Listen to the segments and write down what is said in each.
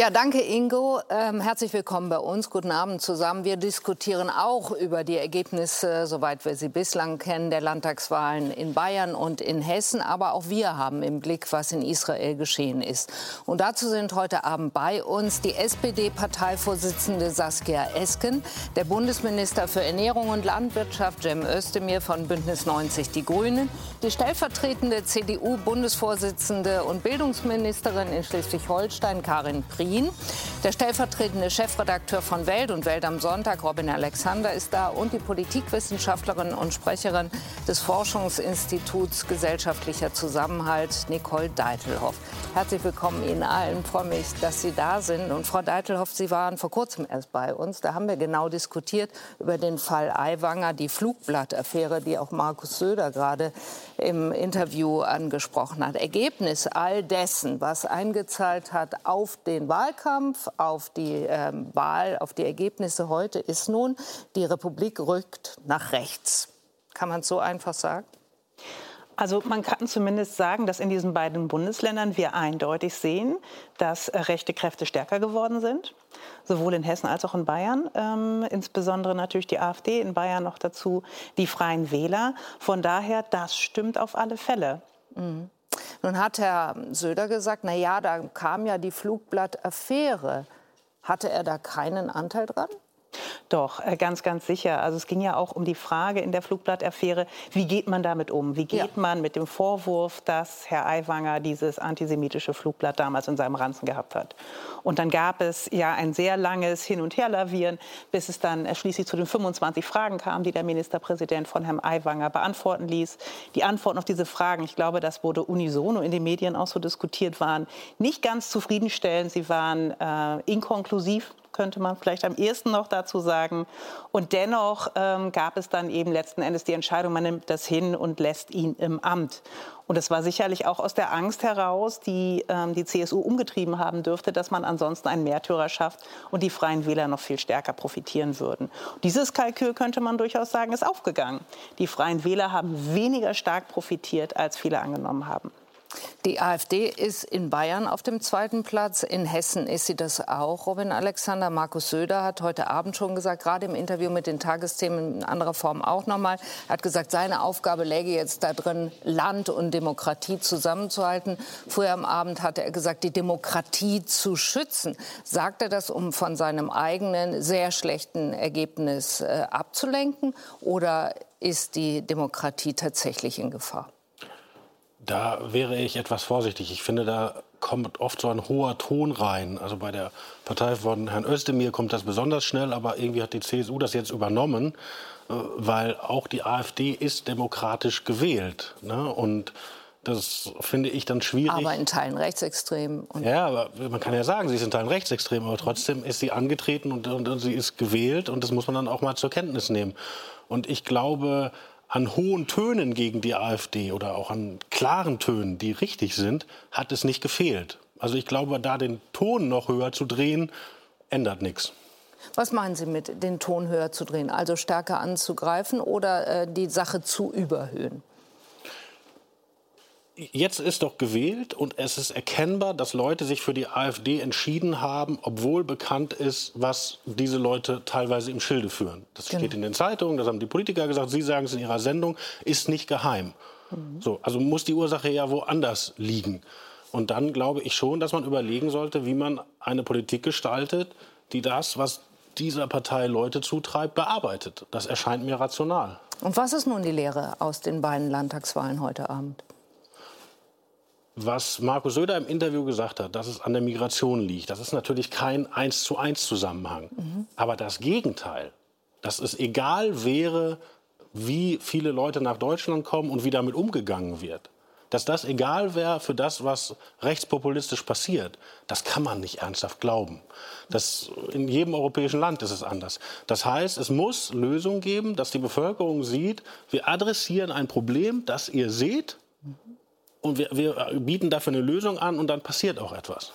Ja, danke Ingo. Ähm, herzlich willkommen bei uns. Guten Abend zusammen. Wir diskutieren auch über die Ergebnisse, soweit wir sie bislang kennen, der Landtagswahlen in Bayern und in Hessen. Aber auch wir haben im Blick, was in Israel geschehen ist. Und dazu sind heute Abend bei uns die SPD-Parteivorsitzende Saskia Esken, der Bundesminister für Ernährung und Landwirtschaft Cem Özdemir von Bündnis 90 Die Grünen, die stellvertretende CDU-Bundesvorsitzende und Bildungsministerin in Schleswig-Holstein Karin Prien Berlin. Der stellvertretende Chefredakteur von Welt und Welt am Sonntag, Robin Alexander, ist da und die Politikwissenschaftlerin und Sprecherin des Forschungsinstituts Gesellschaftlicher Zusammenhalt, Nicole Deitelhoff. Herzlich willkommen Ihnen allen. Ich freue mich, dass Sie da sind. Und Frau Deitelhoff, Sie waren vor kurzem erst bei uns. Da haben wir genau diskutiert über den Fall Aiwanger, die Flugblattaffäre, die auch Markus Söder gerade im Interview angesprochen hat. Ergebnis all dessen, was eingezahlt hat auf den Wahlkampf, auf die äh, Wahl, auf die Ergebnisse heute, ist nun, die Republik rückt nach rechts. Kann man es so einfach sagen? Also man kann zumindest sagen, dass in diesen beiden Bundesländern wir eindeutig sehen, dass äh, rechte Kräfte stärker geworden sind, sowohl in Hessen als auch in Bayern, ähm, insbesondere natürlich die AfD, in Bayern noch dazu die Freien Wähler. Von daher, das stimmt auf alle Fälle. Mhm. Nun hat Herr Söder gesagt, na ja, da kam ja die Flugblattaffäre. Hatte er da keinen Anteil dran? Doch, äh, ganz, ganz sicher. Also es ging ja auch um die Frage in der Flugblattaffäre, wie geht man damit um? Wie geht ja. man mit dem Vorwurf, dass Herr Aiwanger dieses antisemitische Flugblatt damals in seinem Ranzen gehabt hat? Und dann gab es ja ein sehr langes Hin- und Herlavieren, bis es dann schließlich zu den 25 Fragen kam, die der Ministerpräsident von Herrn Aiwanger beantworten ließ. Die Antworten auf diese Fragen, ich glaube, das wurde unisono in den Medien auch so diskutiert, waren nicht ganz zufriedenstellend. Sie waren äh, inkonklusiv könnte man vielleicht am ehesten noch dazu sagen. Und dennoch ähm, gab es dann eben letzten Endes die Entscheidung, man nimmt das hin und lässt ihn im Amt. Und es war sicherlich auch aus der Angst heraus, die ähm, die CSU umgetrieben haben dürfte, dass man ansonsten einen Märtyrer schafft und die Freien Wähler noch viel stärker profitieren würden. Dieses Kalkül könnte man durchaus sagen, ist aufgegangen. Die Freien Wähler haben weniger stark profitiert, als viele angenommen haben. Die AfD ist in Bayern auf dem zweiten Platz. In Hessen ist sie das auch. Robin Alexander, Markus Söder hat heute Abend schon gesagt, gerade im Interview mit den Tagesthemen in anderer Form auch nochmal, hat gesagt, seine Aufgabe läge jetzt darin, Land und Demokratie zusammenzuhalten. Früher am Abend hatte er gesagt, die Demokratie zu schützen. Sagt er das, um von seinem eigenen sehr schlechten Ergebnis äh, abzulenken? Oder ist die Demokratie tatsächlich in Gefahr? Da wäre ich etwas vorsichtig. Ich finde, da kommt oft so ein hoher Ton rein. Also bei der Partei von Herrn Özdemir kommt das besonders schnell, aber irgendwie hat die CSU das jetzt übernommen, äh, weil auch die AfD ist demokratisch gewählt. Ne? Und das finde ich dann schwierig. Aber in Teilen rechtsextrem. ja, aber man kann ja sagen, sie ist in Teilen rechtsextrem, aber trotzdem ist sie angetreten und, und, und sie ist gewählt und das muss man dann auch mal zur Kenntnis nehmen. Und ich glaube, an hohen Tönen gegen die AfD oder auch an klaren Tönen, die richtig sind, hat es nicht gefehlt. Also ich glaube, da den Ton noch höher zu drehen, ändert nichts. Was meinen Sie mit den Ton höher zu drehen? Also stärker anzugreifen oder äh, die Sache zu überhöhen? Jetzt ist doch gewählt und es ist erkennbar, dass Leute sich für die AfD entschieden haben, obwohl bekannt ist, was diese Leute teilweise im Schilde führen. Das genau. steht in den Zeitungen, das haben die Politiker gesagt, Sie sagen es in Ihrer Sendung, ist nicht geheim. Mhm. So, also muss die Ursache ja woanders liegen. Und dann glaube ich schon, dass man überlegen sollte, wie man eine Politik gestaltet, die das, was dieser Partei Leute zutreibt, bearbeitet. Das erscheint mir rational. Und was ist nun die Lehre aus den beiden Landtagswahlen heute Abend? Was Markus Söder im Interview gesagt hat, dass es an der Migration liegt, das ist natürlich kein eins zu eins Zusammenhang. Mhm. Aber das Gegenteil, dass es egal wäre, wie viele Leute nach Deutschland kommen und wie damit umgegangen wird, dass das egal wäre für das, was rechtspopulistisch passiert, das kann man nicht ernsthaft glauben. Das, in jedem europäischen Land ist es anders. Das heißt, es muss Lösungen geben, dass die Bevölkerung sieht, wir adressieren ein Problem, das ihr seht, und wir, wir bieten dafür eine Lösung an und dann passiert auch etwas.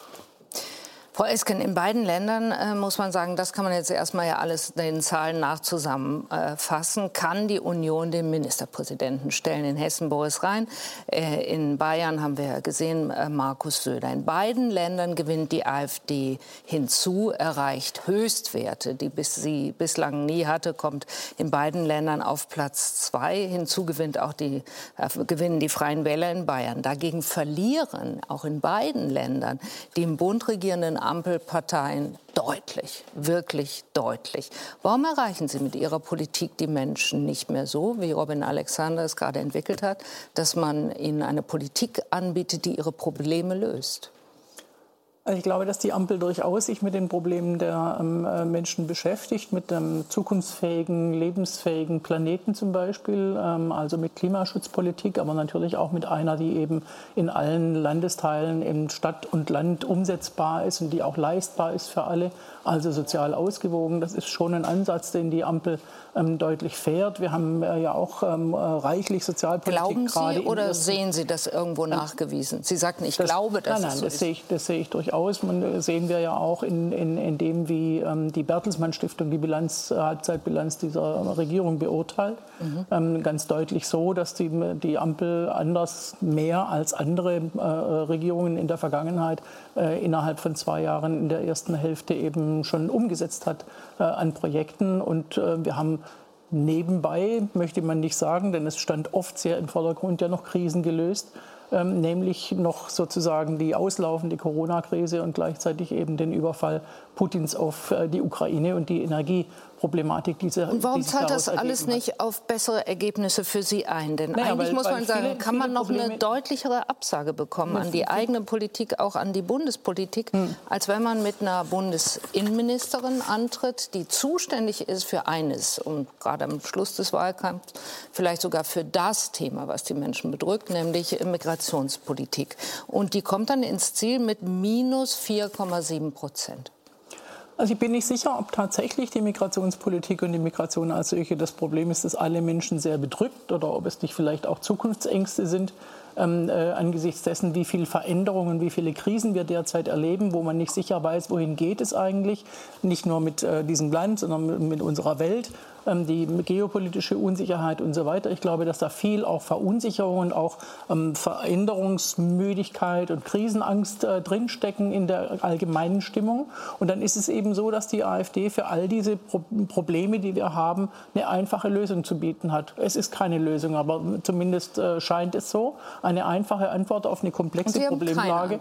Frau Esken, in beiden Ländern äh, muss man sagen, das kann man jetzt erstmal ja alles den Zahlen nach zusammenfassen, äh, kann die Union den Ministerpräsidenten stellen. In Hessen Boris Rhein, äh, in Bayern haben wir gesehen äh, Markus Söder. In beiden Ländern gewinnt die AfD hinzu, erreicht Höchstwerte, die bis sie bislang nie hatte, kommt in beiden Ländern auf Platz zwei. Hinzu gewinnt auch die, äh, gewinnen die Freien Wähler in Bayern. Dagegen verlieren auch in beiden Ländern die im Bund regierenden Ampelparteien deutlich, wirklich deutlich. Warum erreichen Sie mit Ihrer Politik die Menschen nicht mehr so, wie Robin Alexander es gerade entwickelt hat, dass man ihnen eine Politik anbietet, die ihre Probleme löst? Also ich glaube, dass die Ampel durchaus sich mit den Problemen der ähm, äh, Menschen beschäftigt, mit einem zukunftsfähigen, lebensfähigen Planeten zum Beispiel, ähm, also mit Klimaschutzpolitik, aber natürlich auch mit einer, die eben in allen Landesteilen in Stadt und Land umsetzbar ist und die auch leistbar ist für alle, also sozial ausgewogen. Das ist schon ein Ansatz, den die Ampel ähm, deutlich fährt. Wir haben äh, ja auch äh, reichlich Sozialpolitik. Glauben Sie oder sehen Sie das irgendwo nachgewiesen? Sie sagten, ich das, glaube, dass nein, nein, so das Sehe ich, das sehe ich durchaus. Man äh, sehen wir ja auch in, in, in dem, wie ähm, die Bertelsmann Stiftung die Bilanz, äh, Halbzeitbilanz dieser Regierung beurteilt. Mhm. Ähm, ganz deutlich so, dass die, die Ampel anders mehr als andere äh, Regierungen in der Vergangenheit äh, innerhalb von zwei Jahren in der ersten Hälfte eben schon umgesetzt hat äh, an Projekten. Und äh, wir haben nebenbei, möchte man nicht sagen, denn es stand oft sehr im Vordergrund, ja noch Krisen gelöst. Ähm, nämlich noch sozusagen die auslaufende Corona-Krise und gleichzeitig eben den Überfall Putins auf äh, die Ukraine und die Energieproblematik dieser Und warum zahlt das alles nicht auf bessere Ergebnisse für Sie ein? Denn naja, eigentlich weil, muss man sagen, viele, kann man noch Probleme eine deutlichere Absage bekommen an die eigene Politik, auch an die Bundespolitik, hm. als wenn man mit einer Bundesinnenministerin antritt, die zuständig ist für eines und gerade am Schluss des Wahlkampfs vielleicht sogar für das Thema, was die Menschen bedrückt, nämlich Migrationspolitik. Und die kommt dann ins Ziel mit minus 4,7 Prozent. Also ich bin nicht sicher, ob tatsächlich die Migrationspolitik und die Migration als solche das Problem ist, dass alle Menschen sehr bedrückt oder ob es nicht vielleicht auch Zukunftsängste sind ähm, äh, angesichts dessen, wie viele Veränderungen, wie viele Krisen wir derzeit erleben, wo man nicht sicher weiß, wohin geht es eigentlich, nicht nur mit äh, diesem Land, sondern mit, mit unserer Welt. Ähm, die geopolitische Unsicherheit und so weiter. Ich glaube, dass da viel auch Verunsicherung und auch ähm, Veränderungsmüdigkeit und Krisenangst äh, drinstecken in der allgemeinen Stimmung. Und dann ist es eben so, dass die AfD für all diese Probleme, die wir haben, eine einfache Lösung zu bieten hat. Es ist keine Lösung, aber zumindest äh, scheint es so. Eine einfache Antwort auf eine komplexe Problemlage.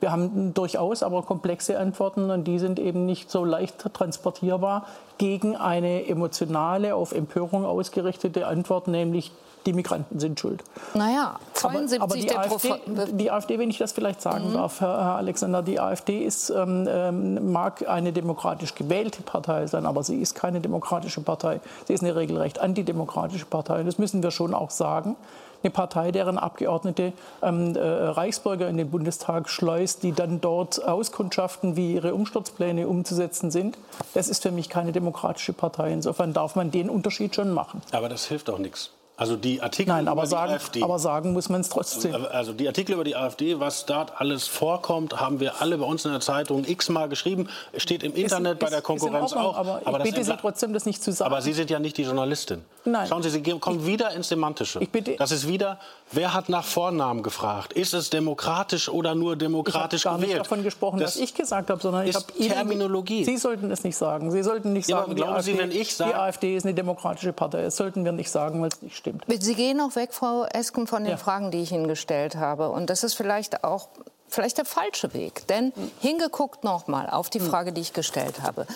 Wir haben durchaus aber komplexe Antworten und die sind eben nicht so leicht transportierbar gegen eine emotionale, auf Empörung ausgerichtete Antwort, nämlich die Migranten sind schuld. Naja, 72 aber, aber die, AfD, die AfD, wenn ich das vielleicht sagen mhm. darf, Herr Alexander, die AfD ist, ähm, ähm, mag eine demokratisch gewählte Partei sein, aber sie ist keine demokratische Partei. Sie ist eine regelrecht antidemokratische Partei. Und das müssen wir schon auch sagen eine Partei, deren Abgeordnete ähm, äh, Reichsbürger in den Bundestag schleust, die dann dort auskundschaften, wie ihre Umsturzpläne umzusetzen sind. Das ist für mich keine demokratische Partei. Insofern darf man den Unterschied schon machen. Aber das hilft auch nichts. Also die Artikel Nein, aber über sagen, die AfD. Aber sagen muss man es trotzdem. Also die Artikel über die AfD, was dort alles vorkommt, haben wir alle bei uns in der Zeitung x-mal geschrieben. Steht im Internet ist, bei der Konkurrenz Ordnung, auch. Aber, aber ich bitte Sie trotzdem, das nicht zu sagen. Aber Sie sind ja nicht die Journalistin. Nein. Schauen Sie, Sie kommen ich, wieder ins Semantische. Ich bitte, das ist wieder, wer hat nach Vornamen gefragt? Ist es demokratisch oder nur demokratisch ich gewählt? Ich habe nicht davon gesprochen, das was ich gesagt habe, sondern ich habe Terminologie. Sie sollten es nicht sagen. Sie sollten nicht ja, sagen, glauben die, AfD, wenn ich sage, die AfD ist eine demokratische Partei. Das sollten wir nicht sagen, weil es nicht stimmt. Sie gehen auch weg, Frau Esken, von den ja. Fragen, die ich Ihnen gestellt habe. Und das ist vielleicht auch vielleicht der falsche Weg. Denn hingeguckt nochmal auf die hm. Frage, die ich gestellt habe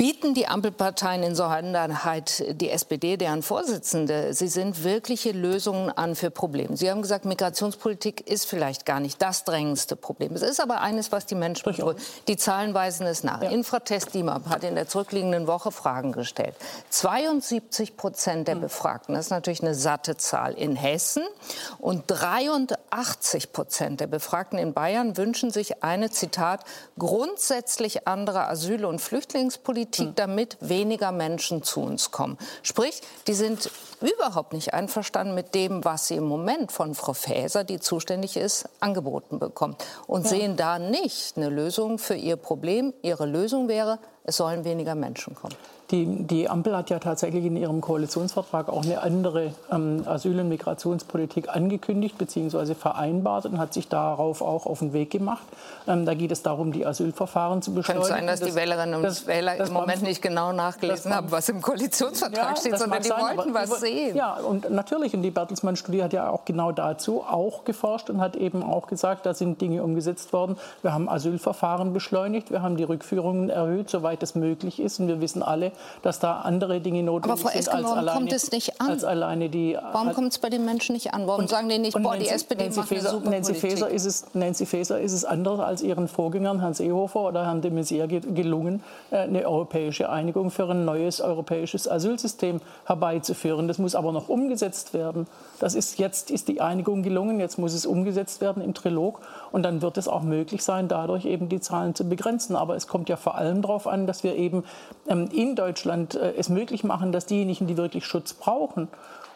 bieten die Ampelparteien insonderheit die SPD, deren Vorsitzende, sie sind wirkliche Lösungen an für Probleme. Sie haben gesagt, Migrationspolitik ist vielleicht gar nicht das drängendste Problem. Es ist aber eines, was die Menschen bedrückt. Die Zahlen weisen es nach. Ja. Infratest DIMAP hat in der zurückliegenden Woche Fragen gestellt. 72 Prozent der hm. Befragten, das ist natürlich eine satte Zahl, in Hessen und 83 Prozent der Befragten in Bayern wünschen sich eine, Zitat, grundsätzlich andere Asyl- und Flüchtlingspolitik Politik, hm. damit weniger Menschen zu uns kommen. Sprich, die sind überhaupt nicht einverstanden mit dem, was sie im Moment von Frau Faeser, die zuständig ist, angeboten bekommt. Und ja. sehen da nicht eine Lösung für ihr Problem. Ihre Lösung wäre, es sollen weniger Menschen kommen. Die, die, Ampel hat ja tatsächlich in ihrem Koalitionsvertrag auch eine andere ähm, Asyl- und Migrationspolitik angekündigt bzw. vereinbart und hat sich darauf auch auf den Weg gemacht. Ähm, da geht es darum, die Asylverfahren zu beschleunigen. Könnte sein, dass das, die Wählerinnen und das, Wähler im Moment nicht genau nachgelesen haben, was im Koalitionsvertrag ja, steht, sondern die sein, wollten was sehen. Ja, und natürlich, und die Bertelsmann-Studie hat ja auch genau dazu auch geforscht und hat eben auch gesagt, da sind Dinge umgesetzt worden. Wir haben Asylverfahren beschleunigt, wir haben die Rückführungen erhöht, soweit es möglich ist. Und wir wissen alle, dass da andere Dinge notwendig Frau Esken, sind als alleine, kommt es nicht an? als alleine die. Warum kommt es bei den Menschen nicht an? Warum und, sagen die nicht, boah, Nancy, die SPD Nancy macht Faeser, eine Nancy Faeser ist es, Nancy Faeser ist es anders als ihren Vorgängern Herrn Seehofer oder Herrn de Maizière gelungen, äh, eine europäische Einigung für ein neues europäisches Asylsystem herbeizuführen. Das muss aber noch umgesetzt werden. Das ist jetzt ist die Einigung gelungen, jetzt muss es umgesetzt werden im Trilog und dann wird es auch möglich sein, dadurch eben die Zahlen zu begrenzen. Aber es kommt ja vor allem darauf an, dass wir eben ähm, in Deutschland äh, es möglich machen, dass diejenigen, die wirklich Schutz brauchen,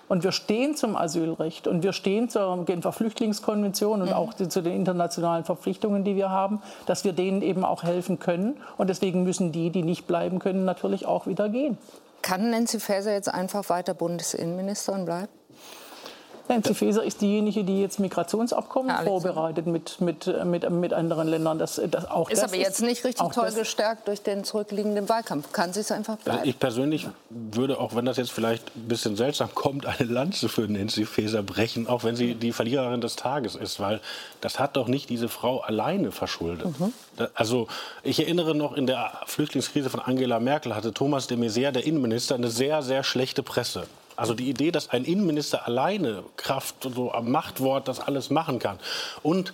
und wir stehen zum Asylrecht und wir stehen zur Genfer Flüchtlingskonvention und mhm. auch zu den internationalen Verpflichtungen, die wir haben, dass wir denen eben auch helfen können. Und deswegen müssen die, die nicht bleiben können, natürlich auch wieder gehen. Kann Nancy Faeser jetzt einfach weiter Bundesinnenministerin bleiben? Nancy Faeser ist diejenige, die jetzt Migrationsabkommen ja, vorbereitet mit, mit, mit, mit anderen Ländern. Das, das auch ist das aber jetzt nicht richtig toll gestärkt durch den zurückliegenden Wahlkampf. Kann sie es einfach bleiben? Also ich persönlich würde, auch wenn das jetzt vielleicht ein bisschen seltsam kommt, eine Lanze für Nancy Faeser brechen, auch wenn sie die Verliererin des Tages ist, weil das hat doch nicht diese Frau alleine verschuldet. Mhm. Also ich erinnere noch, in der Flüchtlingskrise von Angela Merkel hatte Thomas de Maizière, der Innenminister, eine sehr, sehr schlechte Presse. Also die Idee, dass ein Innenminister alleine Kraft so am Machtwort das alles machen kann. Und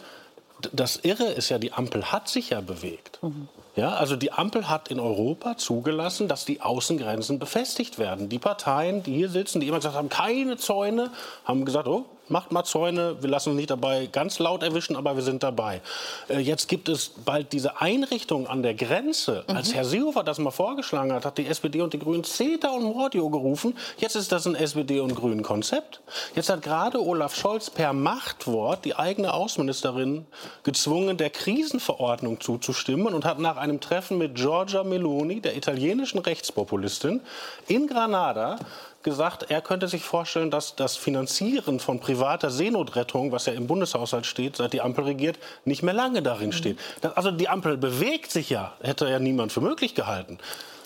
das Irre ist ja, die Ampel hat sich ja bewegt. Mhm. Ja, also die Ampel hat in Europa zugelassen, dass die Außengrenzen befestigt werden. Die Parteien, die hier sitzen, die immer gesagt haben, keine Zäune, haben gesagt, oh, macht mal Zäune, wir lassen uns nicht dabei ganz laut erwischen, aber wir sind dabei. Äh, jetzt gibt es bald diese Einrichtung an der Grenze. Mhm. Als Herr Seehofer das mal vorgeschlagen hat, hat die SPD und die Grünen CETA und Mordio gerufen. Jetzt ist das ein SPD und Grünen Konzept. Jetzt hat gerade Olaf Scholz per Machtwort die eigene Außenministerin gezwungen, der Krisenverordnung zuzustimmen und hat nach einem Treffen mit Giorgia Meloni, der italienischen Rechtspopulistin, in Granada gesagt, er könnte sich vorstellen, dass das Finanzieren von privater Seenotrettung, was ja im Bundeshaushalt steht, seit die Ampel regiert, nicht mehr lange darin steht. Also die Ampel bewegt sich ja, hätte ja niemand für möglich gehalten.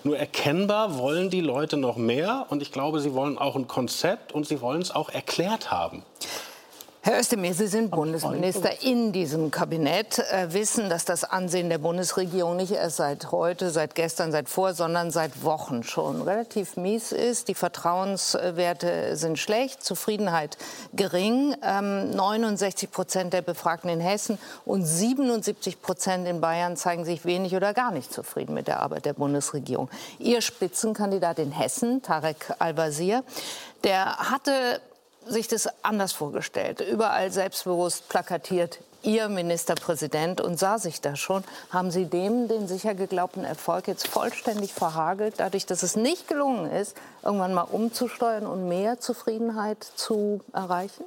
Nur erkennbar wollen die Leute noch mehr und ich glaube, sie wollen auch ein Konzept und sie wollen es auch erklärt haben. Herr Özdemir, Sie sind Bundesminister in diesem Kabinett, äh, wissen, dass das Ansehen der Bundesregierung nicht erst seit heute, seit gestern, seit vor, sondern seit Wochen schon relativ mies ist. Die Vertrauenswerte sind schlecht, Zufriedenheit gering. Ähm, 69 Prozent der Befragten in Hessen und 77 Prozent in Bayern zeigen sich wenig oder gar nicht zufrieden mit der Arbeit der Bundesregierung. Ihr Spitzenkandidat in Hessen, Tarek Al-Wazir, der hatte sich das anders vorgestellt. Überall selbstbewusst plakatiert Ihr Ministerpräsident und sah sich da schon. Haben Sie dem den sicher geglaubten Erfolg jetzt vollständig verhagelt, dadurch, dass es nicht gelungen ist, irgendwann mal umzusteuern und mehr Zufriedenheit zu erreichen?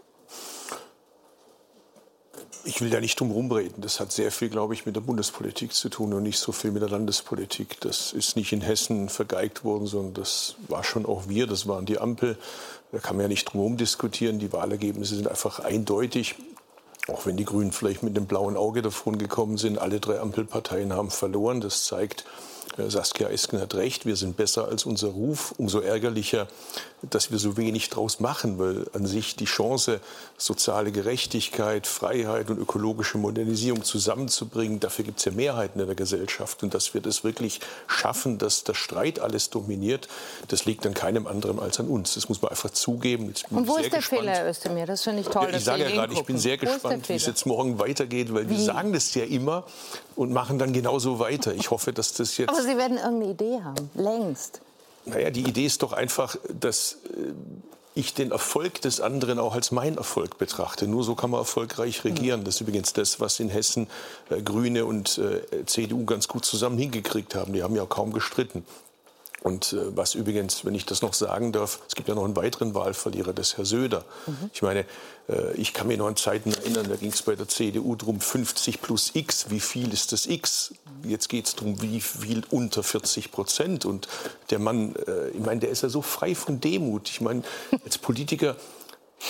Ich will da nicht drum rumreden. Das hat sehr viel, glaube ich, mit der Bundespolitik zu tun und nicht so viel mit der Landespolitik. Das ist nicht in Hessen vergeigt worden, sondern das war schon auch wir, das waren die Ampel. Da kann man ja nicht drum diskutieren. Die Wahlergebnisse sind einfach eindeutig. Auch wenn die Grünen vielleicht mit dem blauen Auge davon gekommen sind, alle drei Ampelparteien haben verloren. Das zeigt, Saskia Esken hat recht, wir sind besser als unser Ruf. Umso ärgerlicher, dass wir so wenig draus machen, weil an sich die Chance, soziale Gerechtigkeit, Freiheit und ökologische Modernisierung zusammenzubringen, dafür gibt es ja Mehrheiten in der Gesellschaft. Und dass wir das wirklich schaffen, dass der Streit alles dominiert, das liegt an keinem anderen als an uns. Das muss man einfach zugeben. Und wo ist der gespannt. Fehler, Herr Özdemir? Das finde ich toll. Ich sage ja gerade, ich bin sehr gespannt, wie es jetzt morgen weitergeht, weil Wie? wir sagen das ja immer und machen dann genauso weiter. Ich hoffe, dass das jetzt. Sie werden irgendeine Idee haben, längst. Naja, die Idee ist doch einfach, dass äh, ich den Erfolg des anderen auch als mein Erfolg betrachte. Nur so kann man erfolgreich regieren. Das ist übrigens das, was in Hessen äh, Grüne und äh, CDU ganz gut zusammen hingekriegt haben. Die haben ja kaum gestritten. Und äh, was übrigens, wenn ich das noch sagen darf, es gibt ja noch einen weiteren Wahlverlierer, das ist Herr Söder. Mhm. Ich meine, äh, ich kann mich noch an Zeiten erinnern, da ging es bei der CDU darum, 50 plus X, wie viel ist das X? Jetzt geht es darum, wie viel unter 40 Prozent. Und der Mann, äh, ich meine, der ist ja so frei von Demut. Ich meine, als Politiker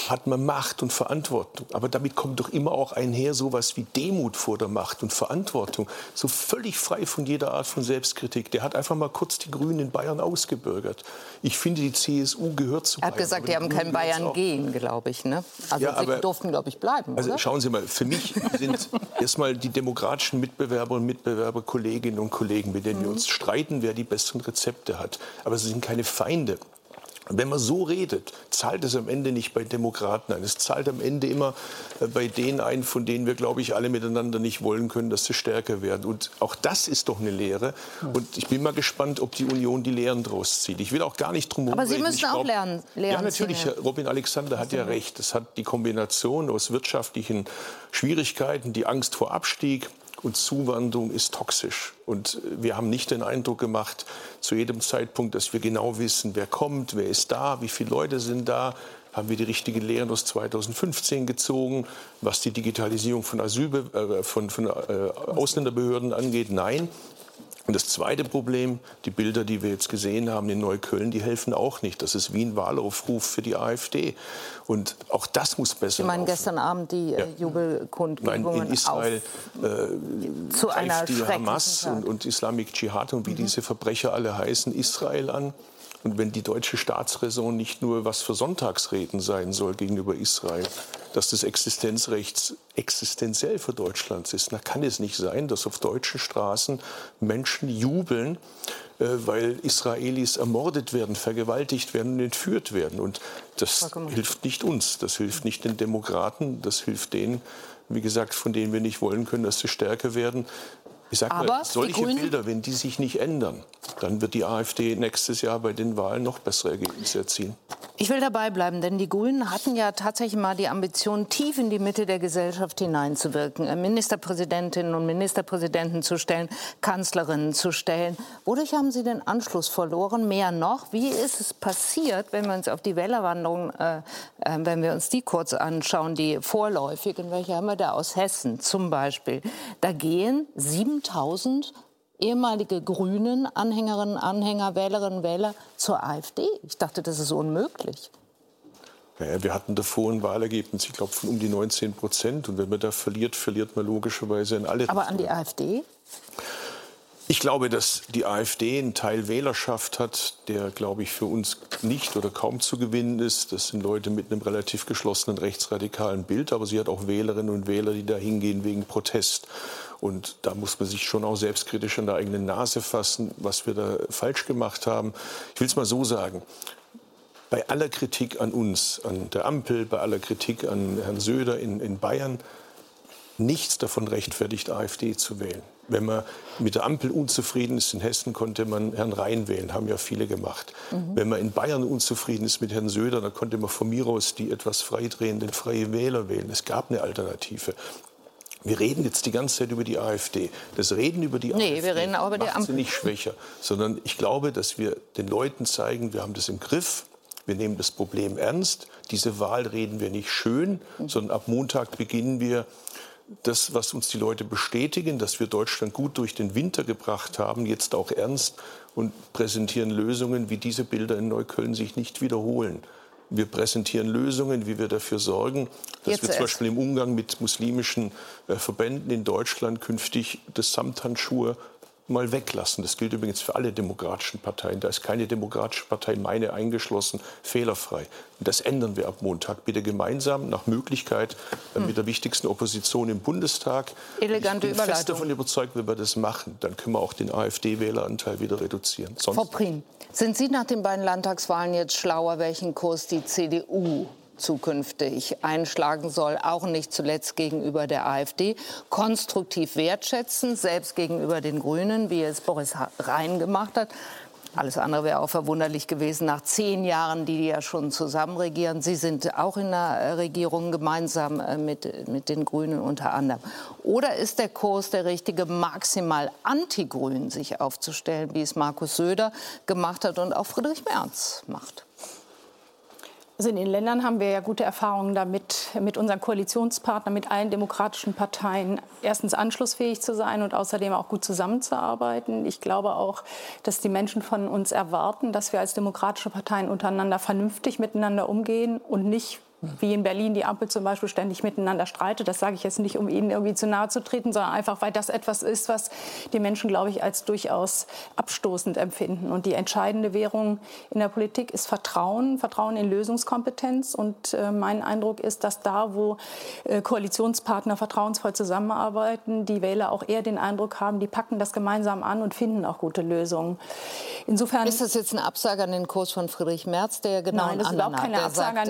hat man Macht und Verantwortung. Aber damit kommt doch immer auch einher sowas wie Demut vor der Macht und Verantwortung. So völlig frei von jeder Art von Selbstkritik. Der hat einfach mal kurz die Grünen in Bayern ausgebürgert. Ich finde, die CSU gehört zu Bayern. Er hat gesagt, die haben kein Bayern gehen, glaube ich. Ne? Also ja, sie durften, glaube ich, bleiben. Also oder? schauen Sie mal, für mich sind erstmal die demokratischen Mitbewerber und Mitbewerber Kolleginnen und Kollegen, mit denen mhm. wir uns streiten, wer die besseren Rezepte hat. Aber sie sind keine Feinde. Wenn man so redet, zahlt es am Ende nicht bei Demokraten ein. Es zahlt am Ende immer äh, bei denen ein, von denen wir, glaube ich, alle miteinander nicht wollen können, dass sie stärker werden. Und auch das ist doch eine Lehre. Und ich bin mal gespannt, ob die Union die Lehren daraus zieht. Ich will auch gar nicht drum Aber Sie müssen glaub, auch lernen. lernen ja, natürlich. Ziehen. Robin Alexander hat ja recht. Es hat die Kombination aus wirtschaftlichen Schwierigkeiten, die Angst vor Abstieg, und Zuwanderung ist toxisch. Und wir haben nicht den Eindruck gemacht, zu jedem Zeitpunkt, dass wir genau wissen, wer kommt, wer ist da, wie viele Leute sind da. Haben wir die richtigen Lehren aus 2015 gezogen, was die Digitalisierung von, Asyl, äh, von, von äh, Ausländerbehörden angeht? Nein. Und das zweite Problem, die Bilder, die wir jetzt gesehen haben in Neukölln, die helfen auch nicht. Das ist wie ein Wahlaufruf für die AfD. Und auch das muss besser Sie meinen laufen. gestern Abend die äh, ja. Jubelkundgebungen Nein, in Israel äh, zu einer die Hamas und, und, Islamic Dschihad und wie mhm. diese Verbrecher alle heißen, Israel an. Und wenn die deutsche Staatsräson nicht nur was für Sonntagsreden sein soll gegenüber Israel, dass das Existenzrecht existenziell für Deutschland ist, dann kann es nicht sein, dass auf deutschen Straßen Menschen jubeln, äh, weil Israelis ermordet werden, vergewaltigt werden und entführt werden. Und das hilft nicht uns, das hilft nicht den Demokraten, das hilft denen, wie gesagt, von denen wir nicht wollen können, dass sie stärker werden. Ich sage mal, solche Bilder, wenn die sich nicht ändern, dann wird die AfD nächstes Jahr bei den Wahlen noch bessere Ergebnisse erzielen. Ich will dabei bleiben, denn die Grünen hatten ja tatsächlich mal die Ambition, tief in die Mitte der Gesellschaft hineinzuwirken, äh, Ministerpräsidentinnen und Ministerpräsidenten zu stellen, Kanzlerinnen zu stellen. Wodurch haben Sie den Anschluss verloren? Mehr noch, wie ist es passiert, wenn wir uns auf die Wählerwanderung, äh, äh, wenn wir uns die kurz anschauen, die vorläufigen, welche haben wir da aus Hessen zum Beispiel? Da gehen 7000 ehemalige Grünen, Anhängerinnen, Anhänger, Wählerinnen, Wähler zur AfD. Ich dachte, das ist unmöglich. Naja, wir hatten davor ein Wahlergebnis, ich glaube, von um die 19 Prozent. Und wenn man da verliert, verliert man logischerweise in alle Aber Richtungen. an die AfD? Ich glaube, dass die AfD einen Teil Wählerschaft hat, der, glaube ich, für uns nicht oder kaum zu gewinnen ist. Das sind Leute mit einem relativ geschlossenen rechtsradikalen Bild, aber sie hat auch Wählerinnen und Wähler, die da hingehen wegen Protest. Und da muss man sich schon auch selbstkritisch an der eigenen Nase fassen, was wir da falsch gemacht haben. Ich will es mal so sagen. Bei aller Kritik an uns, an der Ampel, bei aller Kritik an Herrn Söder in, in Bayern, nichts davon rechtfertigt, AfD zu wählen. Wenn man mit der Ampel unzufrieden ist in Hessen, konnte man Herrn Rhein wählen, haben ja viele gemacht. Mhm. Wenn man in Bayern unzufrieden ist mit Herrn Söder, dann konnte man von mir aus die etwas freidrehenden Freie Wähler wählen. Es gab eine Alternative. Wir reden jetzt die ganze Zeit über die AfD. Das Reden über die nee, AfD wir reden auch über die Ampel. sie nicht schwächer, sondern ich glaube, dass wir den Leuten zeigen, wir haben das im Griff. Wir nehmen das Problem ernst. Diese Wahl reden wir nicht schön, sondern ab Montag beginnen wir das, was uns die Leute bestätigen, dass wir Deutschland gut durch den Winter gebracht haben, jetzt auch ernst und präsentieren Lösungen, wie diese Bilder in Neukölln sich nicht wiederholen. Wir präsentieren Lösungen, wie wir dafür sorgen, dass Jetzt wir zum Beispiel im Umgang mit muslimischen äh, Verbänden in Deutschland künftig das Samthandschuhe mal weglassen. Das gilt übrigens für alle demokratischen Parteien. Da ist keine demokratische Partei, meine eingeschlossen, fehlerfrei. Und das ändern wir ab Montag. Bitte gemeinsam, nach Möglichkeit, hm. mit der wichtigsten Opposition im Bundestag. Elegante ich bin fest davon überzeugt, wenn wir das machen, dann können wir auch den AfD-Wähleranteil wieder reduzieren. Sonst Frau Prien, sind Sie nach den beiden Landtagswahlen jetzt schlauer, welchen Kurs die CDU zukünftig einschlagen soll, auch nicht zuletzt gegenüber der AfD, konstruktiv wertschätzen, selbst gegenüber den Grünen, wie es Boris Rhein gemacht hat. Alles andere wäre auch verwunderlich gewesen nach zehn Jahren, die, die ja schon zusammen regieren. Sie sind auch in der Regierung gemeinsam äh, mit, mit den Grünen unter anderem. Oder ist der Kurs der richtige, maximal anti-grün sich aufzustellen, wie es Markus Söder gemacht hat und auch Friedrich Merz macht? Also in den Ländern haben wir ja gute Erfahrungen damit, mit unseren Koalitionspartnern, mit allen demokratischen Parteien erstens anschlussfähig zu sein und außerdem auch gut zusammenzuarbeiten. Ich glaube auch, dass die Menschen von uns erwarten, dass wir als demokratische Parteien untereinander vernünftig miteinander umgehen und nicht wie in Berlin die Ampel zum Beispiel ständig miteinander streitet. Das sage ich jetzt nicht, um Ihnen irgendwie zu nahe zu treten, sondern einfach, weil das etwas ist, was die Menschen, glaube ich, als durchaus abstoßend empfinden. Und die entscheidende Währung in der Politik ist Vertrauen, Vertrauen in Lösungskompetenz. Und äh, mein Eindruck ist, dass da, wo äh, Koalitionspartner vertrauensvoll zusammenarbeiten, die Wähler auch eher den Eindruck haben, die packen das gemeinsam an und finden auch gute Lösungen. Insofern ist das jetzt eine Absage an den Kurs von Friedrich Merz, der genau Nein, das ist überhaupt keine Absage sagt, an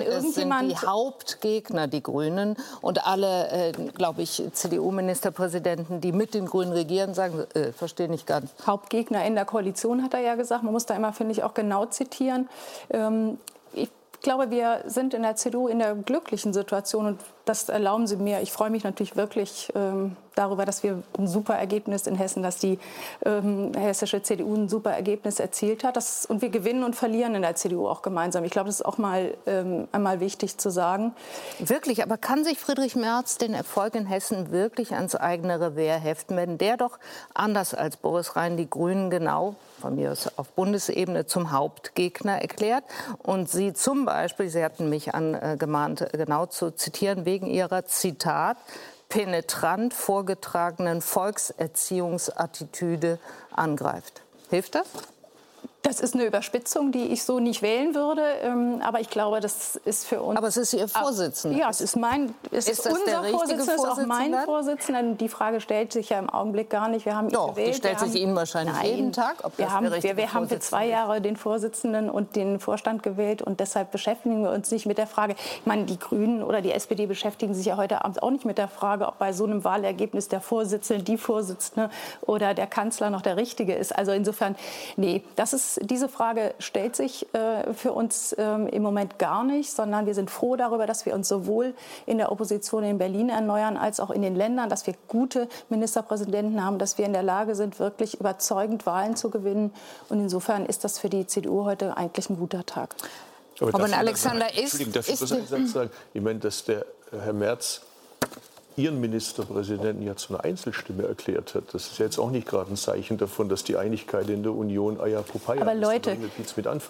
Hauptgegner, die Grünen. Und alle, äh, glaube ich, CDU-Ministerpräsidenten, die mit den Grünen regieren, sagen, äh, verstehe nicht ganz. Hauptgegner in der Koalition, hat er ja gesagt. Man muss da immer, finde ich, auch genau zitieren. Ähm, ich glaube, wir sind in der CDU in der glücklichen Situation und das erlauben Sie mir. Ich freue mich natürlich wirklich ähm, darüber, dass wir ein super Ergebnis in Hessen, dass die ähm, hessische CDU ein super Ergebnis erzielt hat. Das, und wir gewinnen und verlieren in der CDU auch gemeinsam. Ich glaube, das ist auch mal ähm, einmal wichtig zu sagen. Wirklich, aber kann sich Friedrich Merz den Erfolg in Hessen wirklich ans eigene Revier heften, wenn der doch anders als Boris Rhein die Grünen genau von mir aus auf Bundesebene zum Hauptgegner erklärt und Sie zum Beispiel, Sie hatten mich angemahnt, genau zu zitieren, wegen wegen ihrer, Zitat, penetrant vorgetragenen Volkserziehungsattitüde angreift. Hilft das? Das ist eine Überspitzung, die ich so nicht wählen würde. Ähm, aber ich glaube, das ist für uns. Aber es ist Ihr Vorsitzender. Ja, es ist mein. Es ist, ist unser Vorsitzender, ist auch mein Vorsitzender. Die Frage stellt sich ja im Augenblick gar nicht. Wir haben ihn Doch, gewählt. Die stellt sich Ihnen wahrscheinlich nein, jeden Tag. wir haben, wir, wir haben für zwei Jahre den Vorsitzenden und den Vorstand gewählt und deshalb beschäftigen wir uns nicht mit der Frage. Ich meine, die Grünen oder die SPD beschäftigen sich ja heute Abend auch nicht mit der Frage, ob bei so einem Wahlergebnis der Vorsitzende, die Vorsitzende oder der Kanzler noch der Richtige ist. Also insofern, nee, das ist diese Frage stellt sich äh, für uns ähm, im Moment gar nicht, sondern wir sind froh darüber, dass wir uns sowohl in der Opposition in Berlin erneuern als auch in den Ländern, dass wir gute Ministerpräsidenten haben, dass wir in der Lage sind, wirklich überzeugend Wahlen zu gewinnen. Und insofern ist das für die CDU heute eigentlich ein guter Tag. Aber, Aber Alexander ist. Entschuldigung, darf ich einen Satz sagen? Ich meine, dass der Herr Merz Ihren Ministerpräsidenten ja zu einer Einzelstimme erklärt hat. Das ist ja jetzt auch nicht gerade ein Zeichen davon, dass die Einigkeit in der Union Eier Popeye Aber Leute,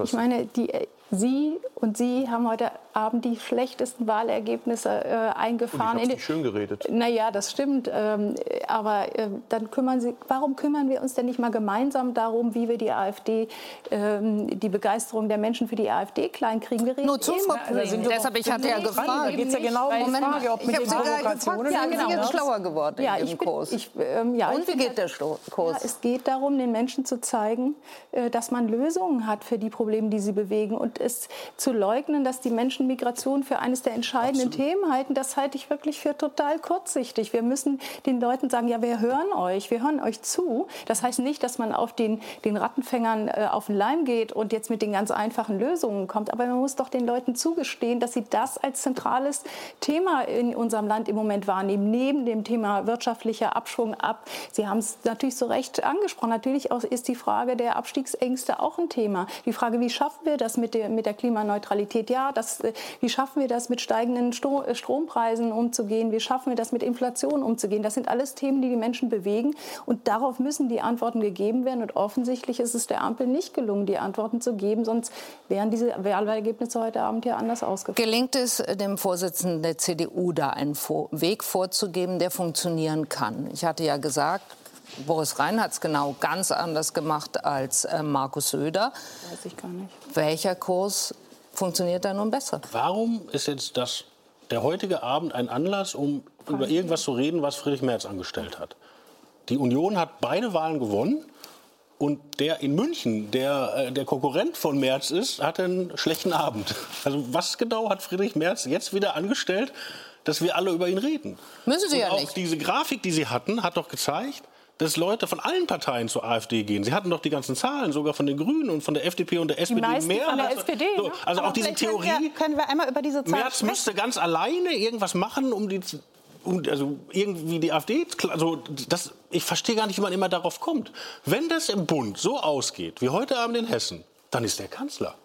ich meine, die, Sie und Sie haben heute Abend die schlechtesten Wahlergebnisse äh, eingefahren. Und ich schön geredet. Naja, das stimmt. Ähm, aber äh, dann kümmern Sie, warum kümmern wir uns denn nicht mal gemeinsam darum, wie wir die AfD, ähm, die Begeisterung der Menschen für die AfD kleinkriegen? Wir reden Nur zu also Deshalb, ich hatte ja gefragt. Da geht es ja genau um die Frage, ob mit den Provokationen... Ja, genau. sind jetzt schlauer geworden ja, ich bin, Kurs. Ich, ähm, ja, und wie geht der Kurs? Ja, es geht darum, den Menschen zu zeigen, äh, dass man Lösungen hat für die Probleme, die sie bewegen. Und ist zu leugnen, dass die Menschen Migration für eines der entscheidenden Absolut. Themen halten, das halte ich wirklich für total kurzsichtig. Wir müssen den Leuten sagen, ja, wir hören euch, wir hören euch zu. Das heißt nicht, dass man auf den, den Rattenfängern äh, auf den Leim geht und jetzt mit den ganz einfachen Lösungen kommt. Aber man muss doch den Leuten zugestehen, dass sie das als zentrales Thema in unserem Land im Moment wahrnehmen, neben dem Thema wirtschaftlicher Abschwung ab. Sie haben es natürlich so recht angesprochen. Natürlich ist die Frage der Abstiegsängste auch ein Thema. Die Frage, wie schaffen wir das mit der mit der Klimaneutralität? Ja, das, äh, wie schaffen wir das, mit steigenden Sto äh, Strompreisen umzugehen? Wie schaffen wir das, mit Inflation umzugehen? Das sind alles Themen, die die Menschen bewegen. Und darauf müssen die Antworten gegeben werden. Und offensichtlich ist es der Ampel nicht gelungen, die Antworten zu geben. Sonst wären diese Wahlergebnisse heute Abend ja anders ausgefallen. Gelingt es dem Vorsitzenden der CDU, da einen Weg vorzugeben, der funktionieren kann? Ich hatte ja gesagt, Boris Rhein hat es genau ganz anders gemacht als äh, Markus Söder. Weiß ich gar nicht. Welcher Kurs funktioniert da nun besser? Warum ist jetzt das, der heutige Abend ein Anlass, um über irgendwas zu reden, was Friedrich Merz angestellt hat? Die Union hat beide Wahlen gewonnen. Und der in München, der äh, der Konkurrent von Merz ist, hat einen schlechten Abend. Also was genau hat Friedrich Merz jetzt wieder angestellt, dass wir alle über ihn reden? Müssen Sie Und ja auch nicht. Diese Grafik, die Sie hatten, hat doch gezeigt, dass Leute von allen Parteien zur AfD gehen. Sie hatten doch die ganzen Zahlen, sogar von den Grünen und von der FDP und der SPD. Die mehr von der SPD. So, ne? also Aber auch diese vielleicht können Theorie. wir, können wir einmal über diese Zahl Merz sprechen? müsste ganz alleine irgendwas machen, um die um, also irgendwie die AfD, also das, ich verstehe gar nicht, wie man immer darauf kommt. Wenn das im Bund so ausgeht, wie heute Abend in Hessen, dann ist der Kanzler.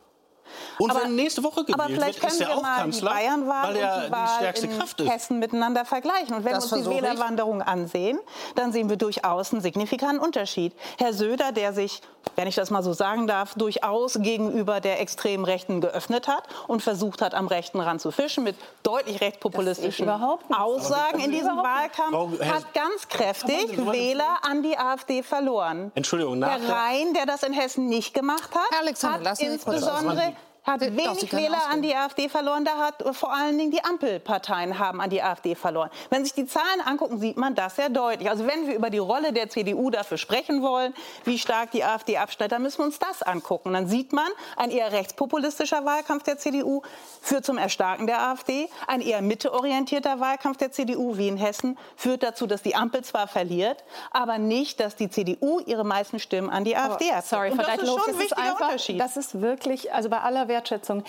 Und Aber- wenn nächste Woche gewählt Aber vielleicht wird, können ist er wir auch mal Kanzler, die Bayernwahl weil er und die, die Wahl stärkste in Kraft ist. Hessen miteinander vergleichen. Und wenn Das wir uns die ich. Wählerwanderung ansehen, dann sehen wir durchaus einen signifikanten Unterschied. Herr Söder, der sich, wenn ich das mal so sagen darf, durchaus gegenüber der extremen Rechten geöffnet hat und versucht hat, am rechten Rand zu fischen mit deutlich rechtspopulistischen. Aussagen in diesem Wahlkampf, hat ganz kräftig Wähler an die AfD verloren. Entschuldigung, nach Herr Rhein, der das in Hessen nicht gemacht hat, Herr Alexander, hat insbesondere hat wenig Wähler an ausreden. die AfD verloren, da hat vor allen Dingen die Ampelparteien haben an die AfD verloren. Wenn sich die Zahlen angucken, sieht man das sehr deutlich. Also wenn wir über die Rolle der CDU dafür sprechen wollen, wie stark die AfD abschneidet, dann müssen wir uns das angucken. Dann sieht man, ein eher rechtspopulistischer Wahlkampf der CDU führt zum Erstarken der AfD. Ein eher mitteorientierter Wahlkampf der CDU, wie in Hessen, führt dazu, dass die Ampel zwar verliert, aber nicht, dass die CDU ihre meisten Stimmen an die AfD hat. Sorry, Und das ist schon ein ist wichtiger einfach, Unterschied. das ist wirklich, also bei aller Wertschätzung,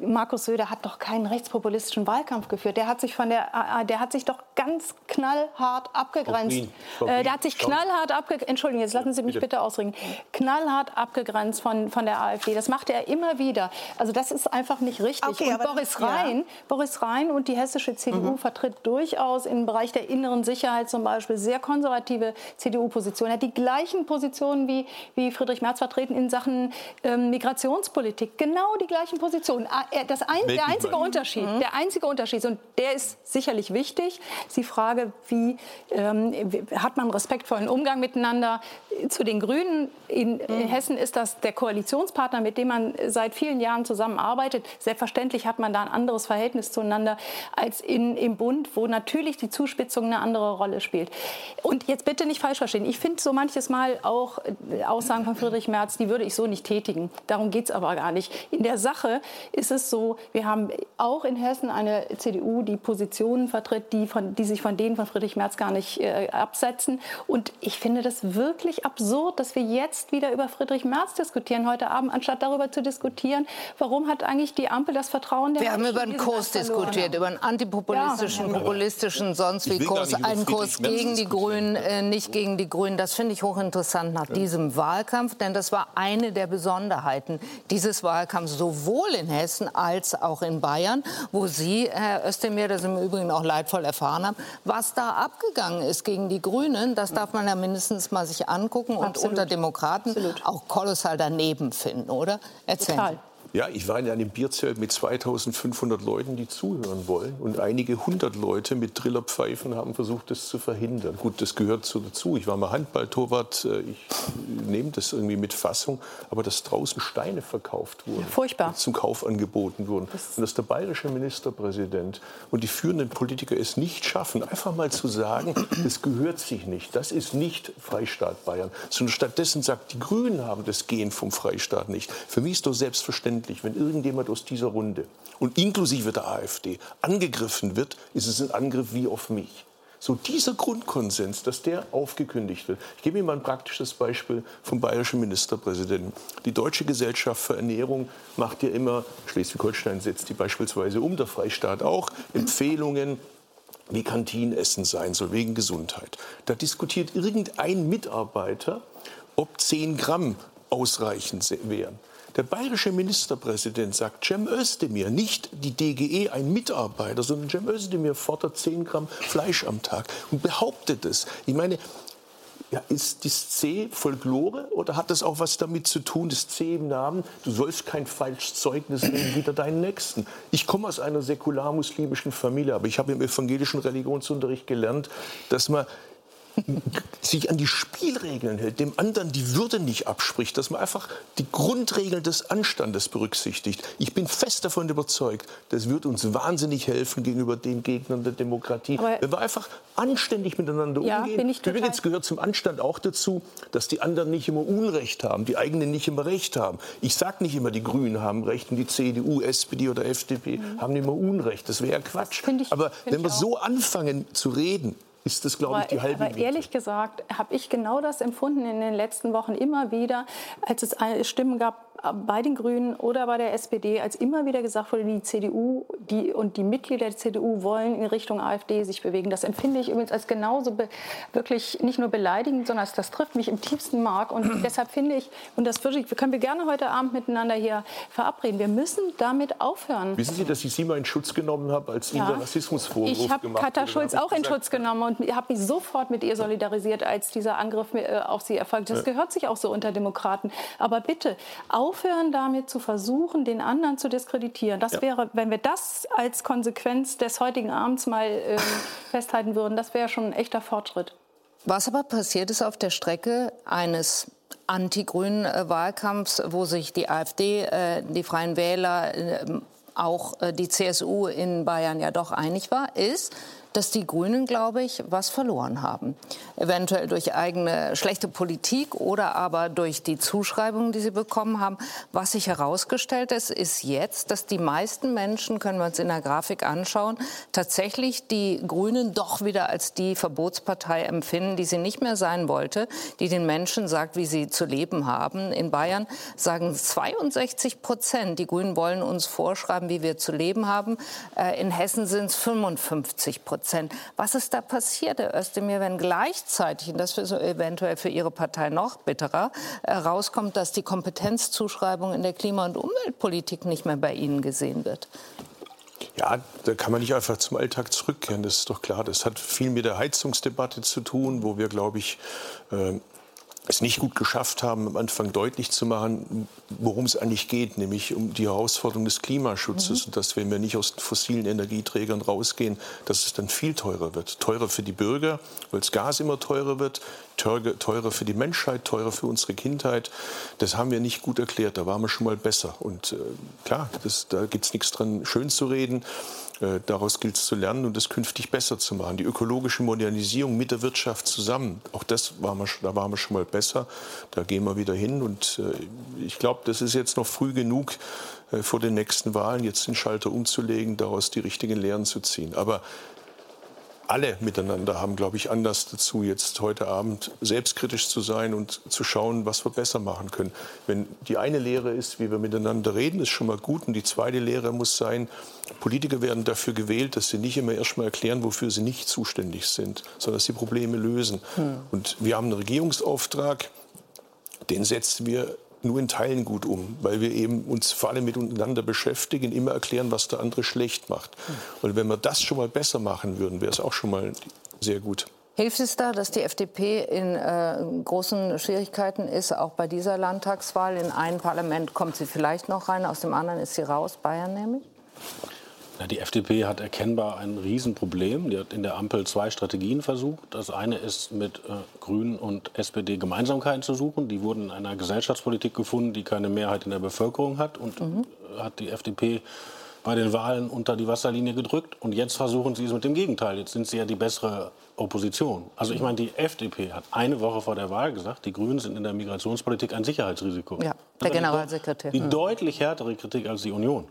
Markus Söder hat doch keinen rechtspopulistischen Wahlkampf geführt. Der hat sich von der, AA der hat sich doch ganz knallhart abgegrenzt. Green, Frau Äh, Green, der hat sich knallhart abgegrenzt. Entschuldigen, jetzt lassen Sie mich Bitte. bitte ausreden. Knallhart abgegrenzt von, von der AfD. Das macht er immer wieder. Also das ist einfach nicht richtig. Okay, und aber- Boris ja. Rhein, Boris Rhein und die hessische CDU vertritt durchaus im Bereich der inneren Sicherheit zum Beispiel sehr konservative CDU-Positionen. Er hat die gleichen Positionen wie, wie Friedrich Merz vertreten in Sachen ähm, Migrationspolitik. Genau die gleichen Positionen. Das ein, der einzige. Unterschied, der einzige Unterschied, und der ist sicherlich wichtig, ist die Frage, wie ähm, hat man respektvollen Umgang miteinander. Zu den Grünen in, in Hessen ist das der Koalitionspartner, mit dem man seit vielen Jahren zusammenarbeitet. Selbstverständlich hat man da ein anderes Verhältnis zueinander als in, im Bund, wo natürlich die Zuspitzung eine andere Rolle spielt. Und jetzt bitte nicht falsch verstehen. Ich finde so manches Mal auch äh, Aussagen von Friedrich Merz, die würde ich so nicht tätigen. Darum geht es aber gar nicht. In der Sache ist es so, wir haben auch in Hessen eine CDU, die Positionen vertritt, die, von, die sich von denen von Friedrich Merz gar nicht äh, absetzen. Und ich finde das wirklich absurd, dass wir jetzt wieder über Friedrich Merz diskutieren heute Abend, anstatt darüber zu diskutieren, warum hat eigentlich die Ampel das Vertrauen der Wir haben Menschen über in einen Kurs diskutiert, über einen antipopulistischen, Ja. populistischen, sonst wie Kurs, über einen Kurs gegen die. Grünen, äh, nicht gegen die Grünen. Das finde ich hochinteressant nach diesem Wahlkampf, denn das war eine der Besonderheiten dieses Wahlkampfs, sowohl in Hessen als auch in Bayern, wo Sie, Herr Özdemir, das im Übrigen auch leidvoll erfahren haben, was da abgegangen ist gegen die Grünen, das darf man ja mindestens mal sich angucken und Absolut. unter Demokraten auch kolossal daneben finden, oder? Erzählen Total. Ja, ich war in einem Bierzelt mit 2500 Leuten, die zuhören wollen. Und einige hundert Leute mit Trillerpfeifen haben versucht, das zu verhindern. Gut, das gehört so dazu. Ich war mal Handballtorwart. äh, Ich nehme das irgendwie mit Fassung. Aber dass draußen Steine verkauft wurden. Furchtbar. Zum Kauf angeboten wurden. Und dass der bayerische Ministerpräsident und die führenden Politiker es nicht schaffen, einfach mal zu sagen, das gehört sich nicht. Das ist nicht Freistaat Bayern. Sondern stattdessen sagt, die Grünen haben das Gen vom Freistaat nicht. Für mich ist doch selbstverständlich, wenn irgendjemand aus dieser Runde und inklusive der AfD angegriffen wird, ist es ein Angriff wie auf mich. So dieser Grundkonsens, dass der aufgekündigt wird. Ich gebe Ihnen mal ein praktisches Beispiel vom bayerischen Ministerpräsidenten. Die Deutsche Gesellschaft für Ernährung macht ja immer, Schleswig-Holstein setzt die beispielsweise um, der Freistaat auch, Empfehlungen, wie Kantinenessen sein soll, wegen Gesundheit. Da diskutiert irgendein Mitarbeiter, ob 10 Gramm ausreichend wären. Der bayerische Ministerpräsident sagt, Cem Özdemir, nicht die DGE, ein Mitarbeiter, sondern Cem Özdemir fordert 10 Gramm Fleisch am Tag und behauptet es. Ich meine, ja, ist das C Folklore oder hat das auch was damit zu tun, das C im Namen? Du sollst kein falsches Zeugnis nehmen wider deinen Nächsten. Ich komme aus einer säkular-muslimischen Familie, aber ich habe im evangelischen Religionsunterricht gelernt, dass man sich an die Spielregeln hält, dem anderen die Würde nicht abspricht, dass man einfach die Grundregeln des Anstandes berücksichtigt. Ich bin fest davon überzeugt, das wird uns wahnsinnig helfen gegenüber den Gegnern der Demokratie, Aber- wenn wir einfach anständig miteinander Ja, umgehen. bin ich total- Übrigens gehört zum Anstand auch dazu, dass die anderen nicht immer Unrecht haben, die eigenen nicht immer Recht haben. Ich sage nicht immer, die Grünen haben Recht und die CDU, SPD oder FDP haben immer Unrecht. Das wäre ja Quatsch. Ich- Aber wenn wir so anfangen zu reden, ist das, glaube ich, die halbe Aber ehrlich gesagt habe ich genau das empfunden in den letzten Wochen immer wieder, als es Stimmen gab bei den Grünen oder bei der SPD, als immer wieder gesagt wurde, die CDU die, und die Mitglieder der CDU wollen in Richtung AfD sich bewegen. Das empfinde ich übrigens als genauso wirklich nicht nur beleidigend, sondern das trifft mich im tiefsten Mark. Und deshalb finde ich, und das wirklich, können wir gerne heute Abend miteinander hier verabreden, wir müssen damit aufhören. Wissen Sie, dass ich Sie mal in Schutz genommen habe, als Ihnen ja. der Rassismusvorwurf ich gemacht Ich habe Katha Schulz auch in Schutz genommen und habe mich sofort mit ihr solidarisiert, als dieser Angriff äh, auf sie erfolgt. Das gehört sich auch so unter Demokraten. Aber bitte aufhören damit zu versuchen, den anderen zu diskreditieren. Das ja. wäre, wenn wir das als Konsequenz des heutigen Abends mal äh, festhalten würden, das wäre schon ein echter Fortschritt. Was aber passiert ist auf der Strecke eines anti-grünen äh, Wahlkampfs, wo sich die AfD, äh, die Freien Wähler, äh, auch äh, die CSU in Bayern ja doch einig war, ist, dass die Grünen, glaube ich, was verloren haben. Eventuell durch eigene schlechte Politik oder aber durch die Zuschreibungen, die sie bekommen haben. Was sich herausgestellt ist, ist jetzt, dass die meisten Menschen, können wir uns in der Grafik anschauen, tatsächlich die Grünen doch wieder als die Verbotspartei empfinden, die sie nicht mehr sein wollte, die den Menschen sagt, wie sie zu leben haben. In Bayern sagen 62 Prozent, die Grünen wollen uns vorschreiben, wie wir zu leben haben. Äh, in Hessen sind es 55 Prozent. Prozent. Was ist da passiert, Herr Özdemir, wenn gleichzeitig, und das ist eventuell für Ihre Partei noch bitterer, herauskommt, dass die Kompetenzzuschreibung in der Klima- und Umweltpolitik nicht mehr bei Ihnen gesehen wird? Ja, da kann man nicht einfach zum Alltag zurückkehren, das ist doch klar. Das hat viel mit der Heizungsdebatte zu tun, wo wir, glaube ich, äh, es nicht gut geschafft haben, am Anfang deutlich zu machen, worum es eigentlich geht, nämlich um die Herausforderung des Klimaschutzes. Mhm. Und dass, wenn wir nicht aus fossilen Energieträgern rausgehen, dass es dann viel teurer wird. Teurer für die Bürger, weil das Gas immer teurer wird, teurer für die Menschheit, teurer für unsere Kindheit. Das haben wir nicht gut erklärt. Da waren wir schon mal besser. Und äh, klar, das, da gibt es nichts dran, schön zu reden. Äh, daraus gilt es zu lernen und es künftig besser zu machen. Die ökologische Modernisierung mit der Wirtschaft zusammen, auch das waren wir, da waren wir schon mal besser. Da gehen wir wieder hin. Und äh, ich glaube, das ist jetzt noch früh genug äh, vor den nächsten Wahlen, jetzt den Schalter umzulegen, daraus die richtigen Lehren zu ziehen. Aber alle miteinander haben, glaube ich, Anlass dazu, jetzt heute Abend selbstkritisch zu sein und zu schauen, was wir besser machen können. Wenn die eine Lehre ist, wie wir miteinander reden, ist schon mal gut. Und die zweite Lehre muss sein, Politiker werden dafür gewählt, dass sie nicht immer erst mal erklären, wofür sie nicht zuständig sind, sondern dass sie Probleme lösen. Hm. Und wir haben einen Regierungsauftrag, den setzen wir nur in Teilen gut um, weil wir eben uns vor allem miteinander beschäftigen, immer erklären, was der andere schlecht macht. Und wenn wir das schon mal besser machen würden, wäre es auch schon mal sehr gut. Hilft es da, dass die FDP in äh, großen Schwierigkeiten ist, auch bei dieser Landtagswahl? In ein Parlament kommt sie vielleicht noch rein, aus dem anderen ist sie raus, Bayern nämlich? Ja, die FDP hat erkennbar ein Riesenproblem. Die hat in der Ampel zwei Strategien versucht. Das eine ist, mit äh, Grünen und SPD Gemeinsamkeiten zu suchen. Die wurden in einer Gesellschaftspolitik gefunden, die keine Mehrheit in der Bevölkerung hat. Und mhm. hat die FDP bei den Wahlen unter die Wasserlinie gedrückt. Und jetzt versuchen sie es mit dem Gegenteil. Jetzt sind sie ja die bessere Opposition. Also ich meine, die FDP hat eine Woche vor der Wahl gesagt, die Grünen sind in der Migrationspolitik ein Sicherheitsrisiko. Ja, der Generalsekretär. Die deutlich härtere Kritik als die Union.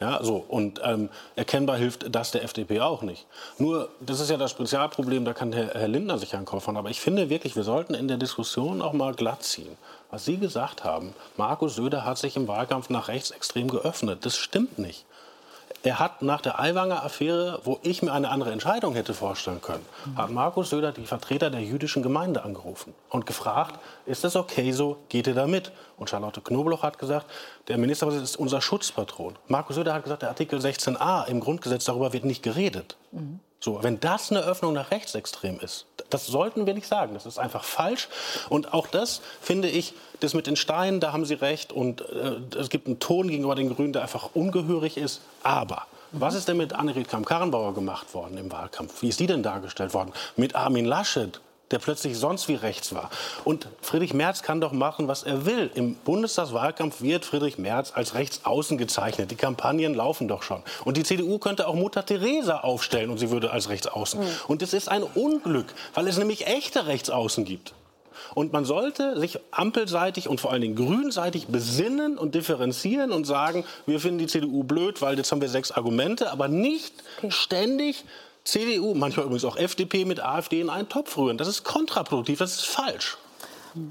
Ja, so. Und ähm, erkennbar hilft das der FDP auch nicht. Nur, das ist ja das Spezialproblem, da kann Herr, Herr Lindner sich ankaufen. Aber ich finde wirklich, wir sollten in der Diskussion auch mal glatt ziehen. Was Sie gesagt haben, Markus Söder hat sich im Wahlkampf nach rechts extrem geöffnet. Das stimmt nicht er hat nach der Aiwanger Affäre, wo ich mir eine andere Entscheidung hätte vorstellen können, mhm. hat Markus Söder die Vertreter der jüdischen Gemeinde angerufen und gefragt, ist das okay so, geht ihr da mit? Und Charlotte Knobloch hat gesagt, der Ministerpräsident ist unser Schutzpatron. Markus Söder hat gesagt, der Artikel 16a im Grundgesetz darüber wird nicht geredet. Mhm. So, wenn das eine Öffnung nach rechtsextrem ist, das sollten wir nicht sagen. Das ist einfach falsch. Und auch das finde ich, das mit den Steinen, da haben Sie recht. Und äh, es gibt einen Ton gegenüber den Grünen, der einfach ungehörig ist. Aber was ist denn mit Annegret Kramp-Karrenbauer gemacht worden im Wahlkampf? Wie ist die denn dargestellt worden? Mit Armin Laschet? Der plötzlich sonst wie rechts war. Und Friedrich Merz kann doch machen, was er will. Im Bundestagswahlkampf wird Friedrich Merz als rechtsaußen gezeichnet. Die Kampagnen laufen doch schon. Und die CDU könnte auch Mutter Teresa aufstellen und sie würde als rechtsaußen. Mhm. Und es ist ein Unglück, weil es nämlich echte Rechtsaußen gibt. Und man sollte sich ampelseitig und vor allen Dingen grünseitig besinnen und differenzieren und sagen, wir finden die CDU blöd, weil jetzt haben wir sechs Argumente, aber nicht ständig CDU, manchmal übrigens auch FDP mit AfD in einen Topf rühren. Das ist kontraproduktiv, das ist falsch.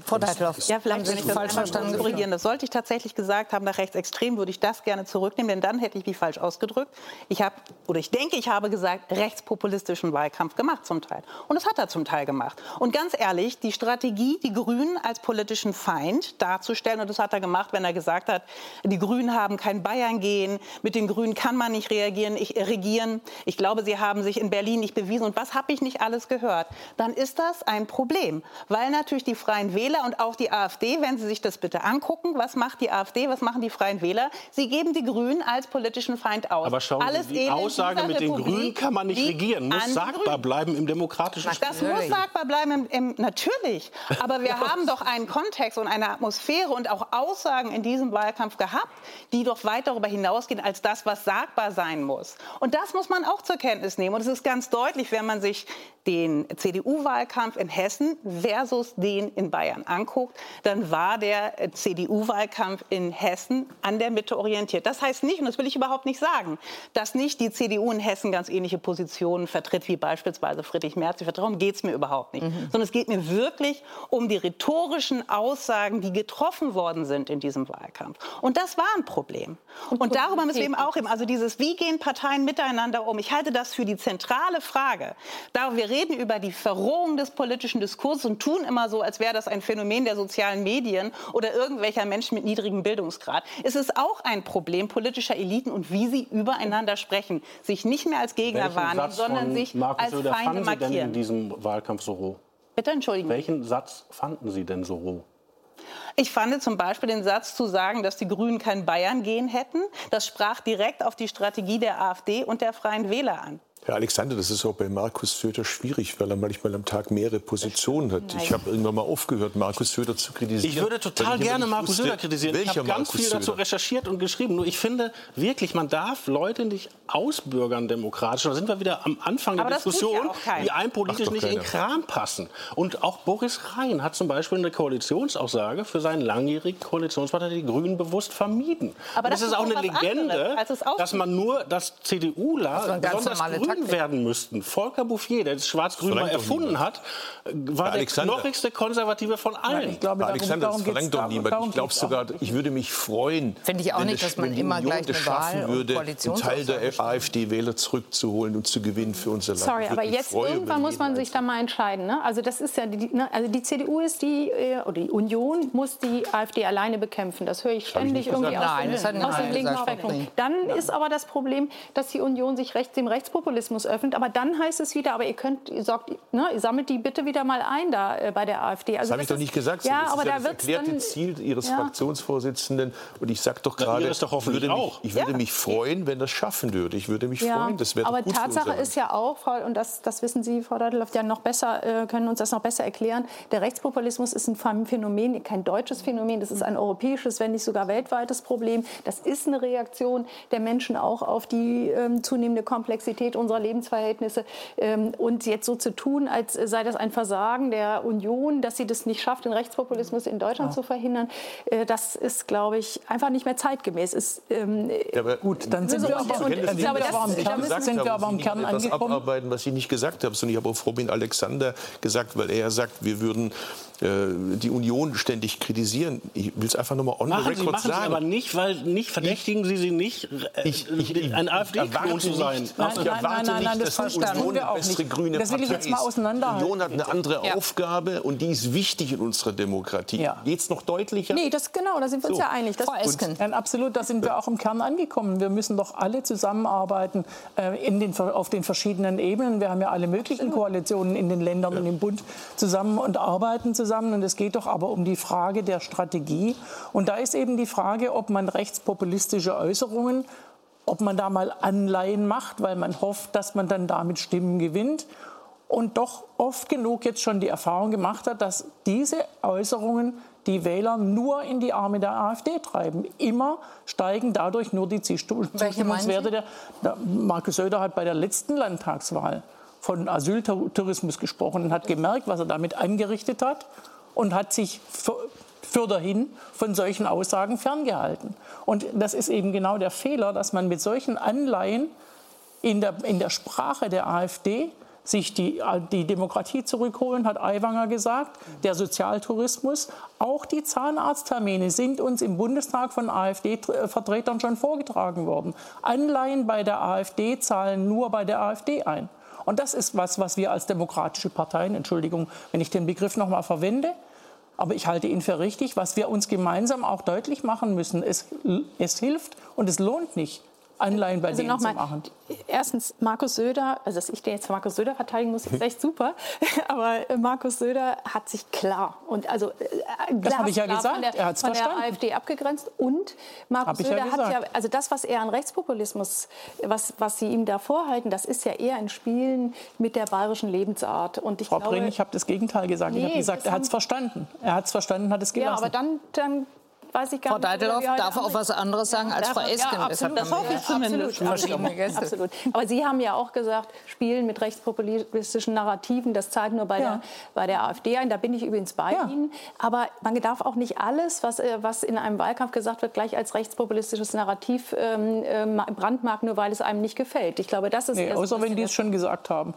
Frau Deitloff, ja, vielleicht wenn ich das falsch verstanden korrigieren. Das sollte ich tatsächlich gesagt haben, nach rechtsextrem würde ich das gerne zurücknehmen, denn dann hätte ich mich falsch ausgedrückt. Ich habe, oder ich denke, ich habe gesagt, rechtspopulistischen Wahlkampf gemacht zum Teil. Und das hat er zum Teil gemacht. Und ganz ehrlich, die Strategie, die Grünen als politischen Feind darzustellen, und das hat er gemacht, wenn er gesagt hat, die Grünen haben kein Bayern gehen, mit den Grünen kann man nicht reagieren, ich, äh, regieren. Ich glaube, sie haben sich in Berlin nicht bewiesen. Und was habe ich nicht alles gehört? Dann ist das ein Problem, weil natürlich die Freien Wähler und auch die AfD, wenn Sie sich das bitte angucken, was macht die AfD, was machen die Freien Wähler? Sie geben die Grünen als politischen Feind aus. Aber schauen Alles Sie, die Aussage mit den Grünen kann man nicht regieren, muss sagbar bleiben im demokratischen Spiel. Das muss sagbar bleiben, im, im, natürlich. Aber wir haben doch einen Kontext und eine Atmosphäre und auch Aussagen in diesem Wahlkampf gehabt, die doch weit darüber hinausgehen als das, was sagbar sein muss. Und das muss man auch zur Kenntnis nehmen. Und es ist ganz deutlich, wenn man sich den CDU-Wahlkampf in Hessen versus den in Bayern anguckt, dann war der äh, CDU-Wahlkampf in Hessen an der Mitte orientiert. Das heißt nicht, und das will ich überhaupt nicht sagen, dass nicht die CDU in Hessen ganz ähnliche Positionen vertritt wie beispielsweise Friedrich Merz. Darum geht es mir überhaupt nicht. Mhm. Sondern es geht mir wirklich um die rhetorischen Aussagen, die getroffen worden sind in diesem Wahlkampf. Und das war ein Problem. Und, darüber müssen wir eben auch eben, also dieses, wie gehen Parteien miteinander um? Ich halte das für die zentrale Frage. Da wir reden über die Verrohung des politischen Diskurses und tun immer so, als wäre das ein Phänomen der sozialen Medien oder irgendwelcher Menschen mit niedrigem Bildungsgrad. Es ist auch ein Problem politischer Eliten und wie sie übereinander sprechen, sich nicht mehr als Gegner Welchen wahrnehmen, Satz sondern sich Markus als Söder Feinde fanden Sie denn in markieren. diesem Wahlkampf so roh? Bitte entschuldigen. Welchen Satz fanden Sie denn so roh? Ich fand zum Beispiel den Satz zu sagen, dass die Grünen kein Bayern gehen hätten. Das sprach direkt auf die Strategie der AfD und der Freien Wähler an. Herr Alexander, das ist auch bei Markus Söder schwierig, weil er manchmal am Tag mehrere Positionen hat. Ich habe irgendwann mal aufgehört, Markus Söder zu kritisieren. Ich würde total ich gerne Markus wusste, Söder kritisieren. Ich habe ganz viel dazu Söder. recherchiert und geschrieben. Nur ich finde wirklich, man darf Leute nicht ausbürgern demokratisch. Da sind wir wieder am Anfang der das ja Diskussion, keiner. die einem politisch nicht in. Kram passen. Und auch Boris Rhein hat zum Beispiel eine Koalitionsaussage für seinen langjährigen Koalitionspartner, die Grünen, bewusst vermieden. Aber das es ist auch eine Legende, anderes, dass man nur, dass CDUler ganz besonders Taktik. werden müssten. Volker Bouffier, der das Schwarz-Grün mal erfunden hat, war der Alexander. knochigste Konservative von allen. Ich glaube, darum, Alexander, darum das geht's- verlangt doch darum- niemand. darum Ich glaube sogar, ich würde mich freuen, Finde ich auch wenn nicht, es- dass man immer Union gleich das eine schaffen würde, einen Teil der. AfD-Wähler zurückzuholen und zu gewinnen für unser Land. Sorry, Ich aber jetzt freuen, irgendwann muss man sich da mal entscheiden. Ne? Also das ist ja die, ne? also die CDU ist die äh, oder die Union muss die AfD alleine bekämpfen. Das höre ich ich ständig nicht irgendwie gesagt. aus, Nein, aus dem linken Spektrum. Dann ist aber das Problem, dass die Union sich rechts, dem Rechtspopulismus öffnet. Aber dann heißt es wieder, aber ihr könnt, ihr, sorgt, ne, ihr sammelt die bitte wieder mal ein da äh, bei der AfD. Also Das habe ich doch nicht gesagt. Ja, das aber ist ja da das wird erklärte dann Ziel Ihres Ja. Fraktionsvorsitzenden. Und ich sage doch gerade, ich würde mich, ich würde Ja. mich freuen, wenn das schaffen würde. Ich würde mich Ja, freuen. Das wäre aber gut Tatsache ist ja auch, Frau, und das, das wissen Sie, Frau Deideloff, ja noch besser, äh, können uns das noch besser erklären. Der Rechtspopulismus ist ein Phänomen, kein deutsches Phänomen, das ist ein europäisches, wenn nicht sogar weltweites Problem. Das ist eine Reaktion der Menschen auch auf die ähm, zunehmende Komplexität unserer Lebensverhältnisse. Ähm, und jetzt so zu tun, als sei das ein Versagen der Union, dass sie das nicht schafft, den Rechtspopulismus in Deutschland zu verhindern, äh, das ist, glaube ich, einfach nicht mehr zeitgemäß. Ist, ähm, Ja, aber Gut, dann sind So, wir und- aber, und- am da Kern, müssen- sind wir aber am Sie Kern nicht etwas angekommen. abarbeiten, was ich nicht gesagt habe, sondern ich habe auf Robin Alexander gesagt, weil er sagt, wir würden äh, die Union ständig kritisieren. Ich will es einfach nochmal on the Machen Sie, record machen Sie sagen. aber nicht, weil nicht verdächtigen Sie sie nicht, äh, Ich- ich- ich- ein ich AfD-Klon zu sein. nicht- Nein, Ich nein, erwarte nein, nein, nein, das die verstanden Union wir auch nicht. grüne Das will ich jetzt mal ist. auseinanderhalten. Die Union hat eine andere Ja. Aufgabe und die ist wichtig in unserer Demokratie. Ja. Geht's noch deutlicher? nee, das genau, da sind wir uns So. ja einig. Das, Frau Esken. Nein, absolut, da sind wir auch im Kern angekommen. Wir müssen doch alle zusammenarbeiten äh, in den, auf den verschiedenen Ebenen. Wir haben ja alle möglichen Koalitionen in den Ländern und im Bund zusammen und arbeiten zusammen. Und es geht doch aber um die Frage der Strategie. Und da ist eben die Frage, ob man rechtspopulistische Äußerungen, ob man da mal Anleihen macht, weil man hofft, dass man dann damit Stimmen gewinnt. Und doch oft genug jetzt schon die Erfahrung gemacht hat, dass diese Äußerungen die Wähler nur in die Arme der AfD treiben. Immer steigen dadurch nur die Zustimmungswerte. Der, der Markus Söder hat bei der letzten Landtagswahl von Asyltourismus gesprochen und hat gemerkt, was er damit angerichtet hat und hat sich für, für dahin von solchen Aussagen ferngehalten. Und das ist eben genau der Fehler, dass man mit solchen Anleihen in der, in der Sprache der AfD sich die, die Demokratie zurückholen, hat Aiwanger gesagt, der Sozialtourismus. Auch die Zahnarzttermine sind uns im Bundestag von AfD-Vertretern schon vorgetragen worden. Anleihen bei der AfD zahlen nur bei der AfD ein. Und das ist was, was wir als demokratische Parteien, Entschuldigung, wenn ich den Begriff noch mal verwende, aber ich halte ihn für richtig, was wir uns gemeinsam auch deutlich machen müssen. Es, es hilft und es lohnt nicht, Anleihen bei also denen zu machen? Erstens, Markus Söder, also dass ich den jetzt Markus Söder verteidigen muss, ist echt super. Aber äh, Markus Söder hat sich klar und also äh, das habe ich ja gesagt. Von der, er von der AfD abgegrenzt und Markus Söder ja hat ja also das, was er an Rechtspopulismus, was was sie ihm da vorhalten, das ist ja eher ein Spielen mit der bayerischen Lebensart. Und ich Frau glaube, Bring, ich habe das Gegenteil gesagt. Nee, ich habe gesagt, er hat es verstanden. Er hat es verstanden, hat es gelassen. Ja, aber dann, dann weiß ich gar Frau nicht. Frau Deitelhoff darf auch was anderes sagen ja, als Frau Esken. Ja, absolut, das hoffe ich zumindest. Absolut, absolut. Aber Sie haben ja auch gesagt, Spielen mit rechtspopulistischen Narrativen, das zahlt nur bei, ja. der, bei der AfD ein. Da bin ich übrigens bei ja. Ihnen. Aber man darf auch nicht alles, was, äh, was in einem Wahlkampf gesagt wird, gleich als rechtspopulistisches Narrativ ähm, ähm brandmarken, nur weil es einem nicht gefällt. Ich glaube, das ist... Nee, außer wenn die es schon gesagt haben.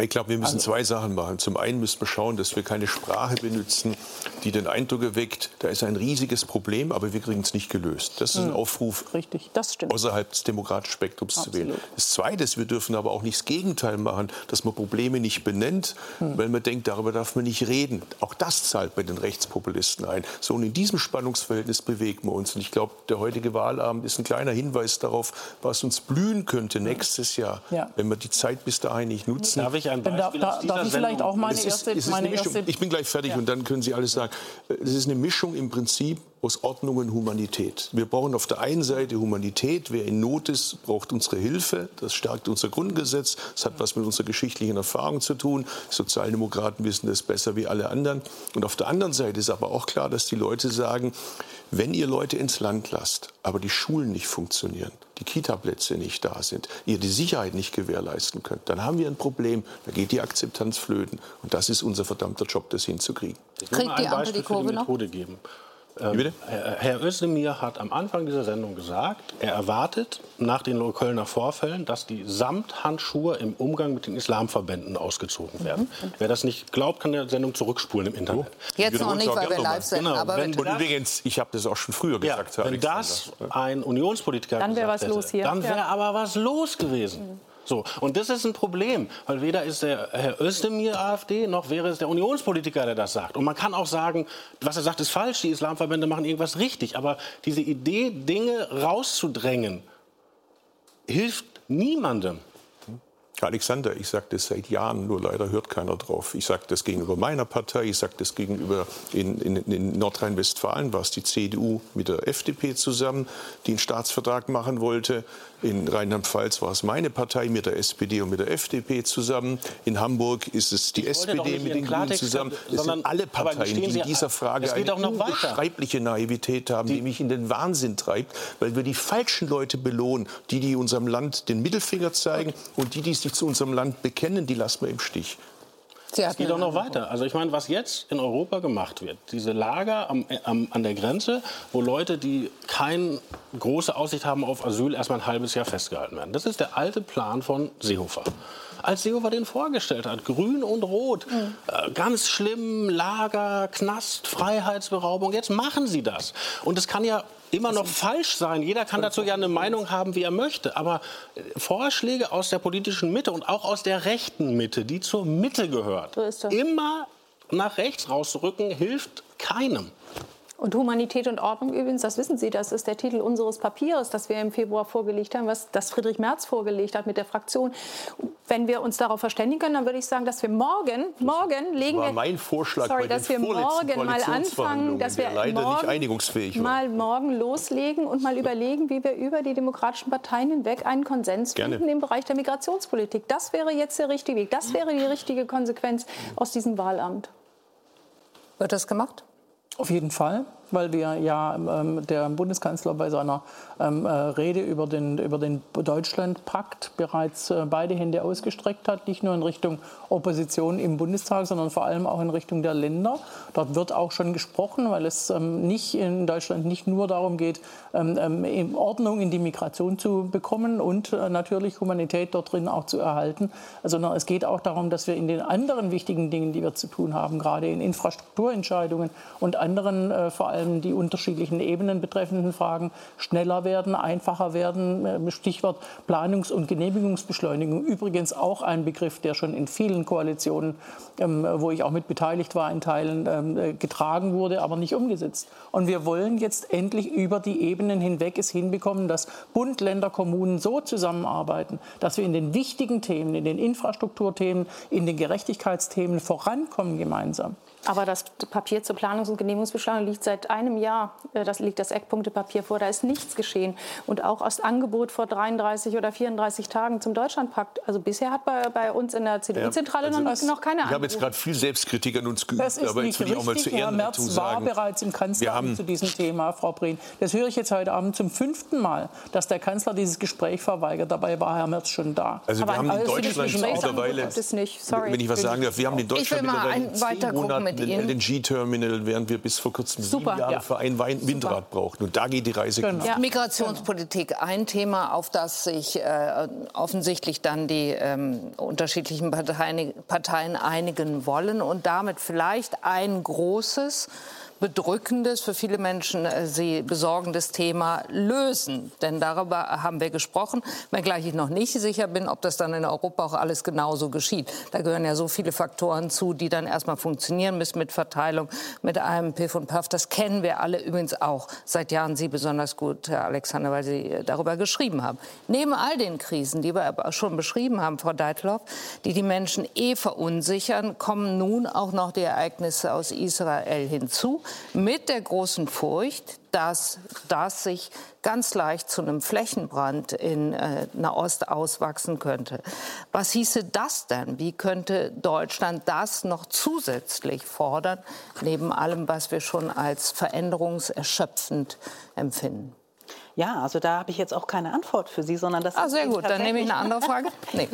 Ich glaube, wir müssen also. zwei Sachen machen. Zum einen müssen wir schauen, dass wir keine Sprache benutzen, die den Eindruck erweckt, da ist ein riesiges Problem, aber wir kriegen es nicht gelöst. Das ist ein hm. Aufruf, Richtig, das stimmt. außerhalb des demokratischen Spektrums Absolut. zu wählen. Das Zweite ist, wir dürfen aber auch nicht das Gegenteil machen, dass man Probleme nicht benennt, hm. weil man denkt, darüber darf man nicht reden. Auch das zahlt bei den Rechtspopulisten ein. So, und in diesem Spannungsverhältnis bewegen wir uns. Und ich glaube, der heutige Wahlabend ist ein kleiner Hinweis darauf, was uns blühen könnte nächstes Jahr, ja. wenn wir die Zeit bis dahin nicht nutzen. Darf ich ein Beispiel da, da, darf ich vielleicht auch meine erste, ist, meine erste Ich bin gleich fertig ja. und dann können Sie alles sagen. Es ist eine Mischung im Prinzip aus Ordnung und Humanität. Wir brauchen auf der einen Seite Humanität. Wer in Not ist, braucht unsere Hilfe. Das stärkt unser Grundgesetz. Das hat was mit unserer geschichtlichen Erfahrung zu tun. Sozialdemokraten wissen das besser wie alle anderen. Und auf der anderen Seite ist aber auch klar, dass die Leute sagen, wenn ihr Leute ins Land lasst, aber die Schulen nicht funktionieren, die Kita-Plätze nicht da sind, ihr die Sicherheit nicht gewährleisten könnt, dann haben wir ein Problem. Da geht die Akzeptanz flöten. Und das ist unser verdammter Job, das hinzukriegen. Ich will Kriegt die Ampel die Kurve noch? Geben. Ähm, Herr Özdemir hat am Anfang dieser Sendung gesagt, er erwartet nach den Kölner Vorfällen, dass die Samthandschuhe im Umgang mit den Islamverbänden ausgezogen werden. Mhm. Wer das nicht glaubt, kann der Sendung zurückspulen im Internet. Jetzt noch nicht, weil wir live sind. Genau, aber wenn, und übrigens, ich habe das auch schon früher gesagt. Ja, wenn das ein Unionspolitiker dann wäre was hätte, los hier. Dann wäre ja. aber was los gewesen. Mhm. So, und das ist ein Problem, weil weder ist der Herr Özdemir AfD, noch wäre es der Unionspolitiker, der das sagt. Und man kann auch sagen, was er sagt, ist falsch, die Islamverbände machen irgendwas richtig. Aber diese Idee, Dinge rauszudrängen, hilft niemandem. Alexander, ich sage das seit Jahren, nur leider hört keiner drauf. Ich sage das gegenüber meiner Partei, ich sage das gegenüber in, in, in Nordrhein-Westfalen, war es die CDU mit der FDP zusammen, die einen Staatsvertrag machen wollte. In Rheinland-Pfalz war es meine Partei mit der SPD und mit der FDP zusammen. In Hamburg ist es die SPD mit den Grünen zusammen. Es sind alle Parteien, die in dieser Frage eine unbeschreibliche Naivität haben, die, die mich in den Wahnsinn treibt, weil wir die falschen Leute belohnen, die, die unserem Land den Mittelfinger zeigen und die, die sich zu unserem Land bekennen, die lassen wir im Stich. Es geht auch noch weiter. Also ich meine, was jetzt in Europa gemacht wird, diese Lager am, am, an der Grenze, wo Leute, die keine große Aussicht haben auf Asyl, erstmal ein halbes Jahr festgehalten werden. Das ist der alte Plan von Seehofer. Als Seehofer den vorgestellt hat, grün und rot, mhm. äh, ganz schlimm, Lager, Knast, Freiheitsberaubung, jetzt machen sie das. Und es kann ja immer noch falsch sein. Jeder kann dazu ja eine Meinung haben, wie er möchte. Aber äh, Vorschläge aus der politischen Mitte und auch aus der rechten Mitte, die zur Mitte gehört, so immer nach rechts rauszurücken, hilft keinem. Und Humanität und Ordnung übrigens, das wissen Sie, das ist der Titel unseres Papiers, das wir im Februar vorgelegt haben, was das Friedrich Merz vorgelegt hat mit der Fraktion. Wenn wir uns darauf verständigen können, dann würde ich sagen, dass wir morgen, morgen legen wir, mein Vorschlag sorry, dass wir morgen mal anfangen, dass wir leider morgen, nicht einigungsfähig mal morgen loslegen und mal überlegen, wie wir über die demokratischen Parteien hinweg einen Konsens Gerne. finden im Bereich der Migrationspolitik. Das wäre jetzt der richtige Weg. Das wäre die richtige Konsequenz aus diesem Wahlamt. Wird das gemacht? Auf jeden Fall. Weil wir ja ähm, der Bundeskanzler bei seiner ähm, äh, Rede über den, über den Deutschlandpakt bereits äh, beide Hände ausgestreckt hat, nicht nur in Richtung Opposition im Bundestag, sondern vor allem auch in Richtung der Länder. Dort wird auch schon gesprochen, weil es ähm, nicht in Deutschland nicht nur darum geht, ähm, ähm Ordnung in die Migration zu bekommen und äh, natürlich Humanität dort drin auch zu erhalten, sondern es geht auch darum, dass wir in den anderen wichtigen Dingen, die wir zu tun haben, gerade in Infrastrukturentscheidungen und anderen äh, vor allem die unterschiedlichen Ebenen betreffenden Fragen schneller werden, einfacher werden. Äh, Stichwort Planungs- und Genehmigungsbeschleunigung. Übrigens auch ein Begriff, der schon in vielen Koalitionen, ähm, wo ich auch mit beteiligt war, in Teilen ähm, äh, getragen wurde, aber nicht umgesetzt. Und wir wollen jetzt endlich über die Ebenen hinweg es hinbekommen, dass Bund, Länder, Kommunen so zusammenarbeiten, dass wir in den wichtigen Themen, in den Infrastrukturthemen, in den Gerechtigkeitsthemen vorankommen gemeinsam. Aber das Papier zur Planungs- und Genehmigungsbeschleunigung liegt seit einem Jahr. Äh, das liegt das Eckpunktepapier vor. Da ist nichts geschehen. Und auch aus Angebot vor 33 oder 34 Tagen zum Deutschlandpakt. Also bisher hat bei, bei uns in der CDU-Zentrale ja, also noch, noch keine Ich habe jetzt gerade viel Selbstkritik an uns geübt. Das ist aber nicht jetzt will ich auch mal zu Herr Merz war bereits im Kanzleramt zu diesem Thema, Frau Breen. Das höre ich jetzt heute Abend zum fünften Mal, dass der Kanzler dieses Gespräch verweigert. Dabei war Herr Merz schon da. Also wir aber haben in Deutschland mittlerweile, wenn ich was sagen darf, wir haben in Deutschland mittlerweile zehn Monate mit ein LNG-Terminal, während wir bis vor kurzem Super, sieben Jahre ja. für ein Windrad Super. brauchten. Und da geht die Reise genau. ja. Migrationspolitik, ein Thema, auf das sich äh, offensichtlich dann die ähm, unterschiedlichen Parteien, Parteien einigen wollen und damit vielleicht ein großes bedrückendes, für viele Menschen äh, sie besorgendes Thema lösen. Denn darüber haben wir gesprochen, wenngleich ich noch nicht sicher bin, ob das dann in Europa auch alles genauso geschieht. Da gehören ja so viele Faktoren zu, die dann erstmal funktionieren müssen mit Verteilung, mit einem Piff und Puff. Das kennen wir alle übrigens auch seit Jahren Sie besonders gut, Herr Alexander, weil Sie äh, darüber geschrieben haben. Neben all den Krisen, die wir aber schon beschrieben haben, Frau Deitloff, die die Menschen eh verunsichern, kommen nun auch noch die Ereignisse aus Israel hinzu mit der großen Furcht, dass das sich ganz leicht zu einem Flächenbrand in äh, Nahost auswachsen könnte. Was hieße das denn? Wie könnte Deutschland das noch zusätzlich fordern, neben allem, was wir schon als veränderungserschöpfend empfinden? Ja, also da habe ich jetzt auch keine Antwort für Sie, sondern das ah, sehr gut, dann nehme ich eine andere Frage. Nee.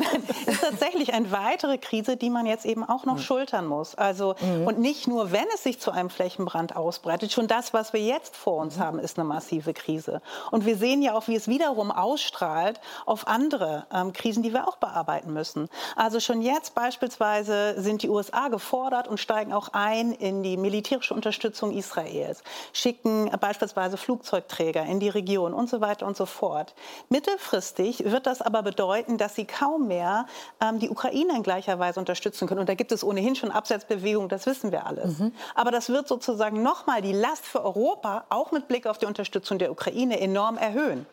ist tatsächlich eine weitere Krise, die man jetzt eben auch noch mhm. schultern muss. Also mhm. und nicht nur, wenn es sich zu einem Flächenbrand ausbreitet. Schon das, was wir jetzt vor uns mhm. haben, ist eine massive Krise. Und wir sehen ja auch, wie es wiederum ausstrahlt auf andere ähm, Krisen, die wir auch bearbeiten müssen. Also schon jetzt beispielsweise sind die USA gefordert und steigen auch ein in die militärische Unterstützung Israels, schicken beispielsweise Flugzeugträger in die Region und so weiter und so fort. Mittelfristig wird das aber bedeuten, dass sie kaum mehr ähm, die Ukraine in gleicher Weise unterstützen können. Und da gibt es ohnehin schon Absetzbewegungen, das wissen wir alles. Mhm. Aber das wird sozusagen nochmal die Last für Europa, auch mit Blick auf die Unterstützung der Ukraine, enorm erhöhen.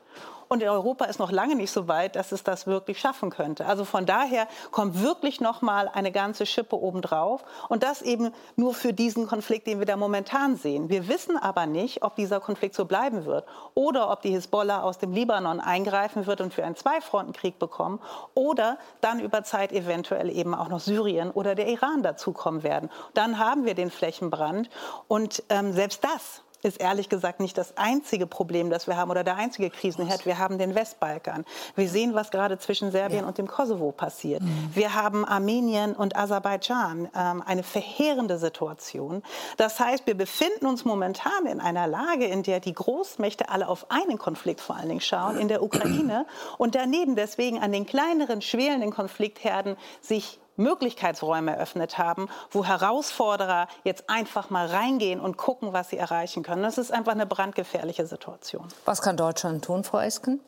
Und Europa ist noch lange nicht so weit, dass es das wirklich schaffen könnte. Also von daher kommt wirklich noch mal eine ganze Schippe obendrauf. Und das eben nur für diesen Konflikt, den wir da momentan sehen. Wir wissen aber nicht, ob dieser Konflikt so bleiben wird oder ob die Hisbollah aus dem Libanon eingreifen wird und wir einen Zweifrontenkrieg bekommen oder dann über Zeit eventuell eben auch noch Syrien oder der Iran dazukommen werden. Dann haben wir den Flächenbrand und ähm, selbst das ist ehrlich gesagt nicht das einzige Problem, das wir haben oder der einzige Krisenherd. Wir haben den Westbalkan. Wir sehen, was gerade zwischen Serbien ja. und dem Kosovo passiert. Mhm. Wir haben Armenien und Aserbaidschan, ähm, eine verheerende Situation. Das heißt, wir befinden uns momentan in einer Lage, in der die Großmächte alle auf einen Konflikt vor allen Dingen schauen, in der Ukraine, und daneben deswegen an den kleineren, schwelenden Konfliktherden sich Möglichkeitsräume eröffnet haben, wo Herausforderer jetzt einfach mal reingehen und gucken, was sie erreichen können. Das ist einfach eine brandgefährliche Situation. Was kann Deutschland tun, Frau Esken?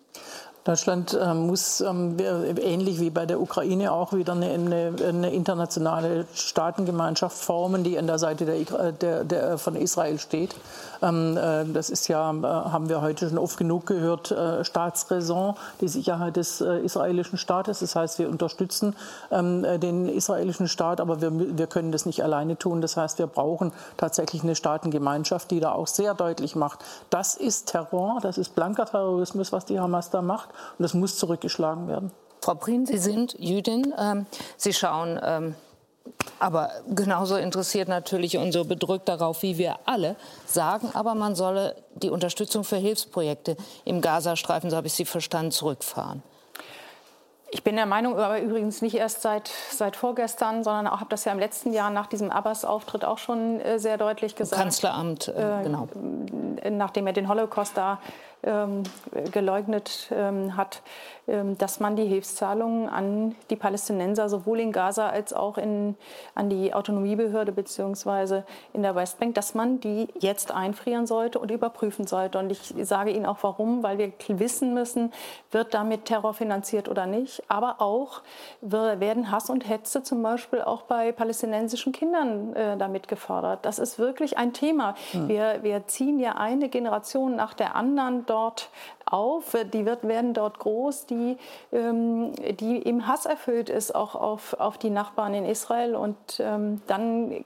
Deutschland äh, muss ähm, ähnlich wie bei der Ukraine auch wieder eine, eine, eine, internationale Staatengemeinschaft formen, die an der Seite der, der, der von Israel steht. Ähm, äh, das ist ja, äh, haben wir heute schon oft genug gehört, äh, Staatsräson, die Sicherheit des israelischen Staates. Das heißt, wir unterstützen ähm, den israelischen Staat, aber wir, wir können das nicht alleine tun. Das heißt, wir brauchen tatsächlich eine Staatengemeinschaft, die da auch sehr deutlich macht, das ist Terror, das ist blanker Terrorismus, was die Hamas da macht. Und das muss zurückgeschlagen werden. Frau Prien, Sie sind Jüdin. Ähm, Sie schauen ähm, Aber genauso interessiert natürlich und so bedrückt darauf, wie wir alle sagen, aber man solle die Unterstützung für Hilfsprojekte im Gazastreifen, so habe ich Sie verstanden, zurückfahren. Ich bin der Meinung, aber übrigens nicht erst seit, seit vorgestern, sondern auch habe das ja im letzten Jahr nach diesem Abbas-Auftritt auch schon äh, sehr deutlich gesagt. Kanzleramt, äh, genau. Äh, nachdem er den Holocaust da geleugnet ähm, hat, ähm, dass man die Hilfszahlungen an die Palästinenser sowohl in Gaza als auch in, an die Autonomiebehörde bzw. in der Westbank, dass man die jetzt einfrieren sollte und überprüfen sollte. Und ich sage Ihnen auch warum, weil wir wissen müssen, wird damit Terror finanziert oder nicht. Aber auch werden Hass und Hetze zum Beispiel auch bei palästinensischen Kindern äh, damit gefördert. Das ist wirklich ein Thema. Mhm. Wir, wir ziehen ja eine Generation nach der anderen dort auf, die wird, werden dort groß, die, ähm, die im Hass erfüllt ist, auch auf, auf die Nachbarn in Israel. Und ähm, dann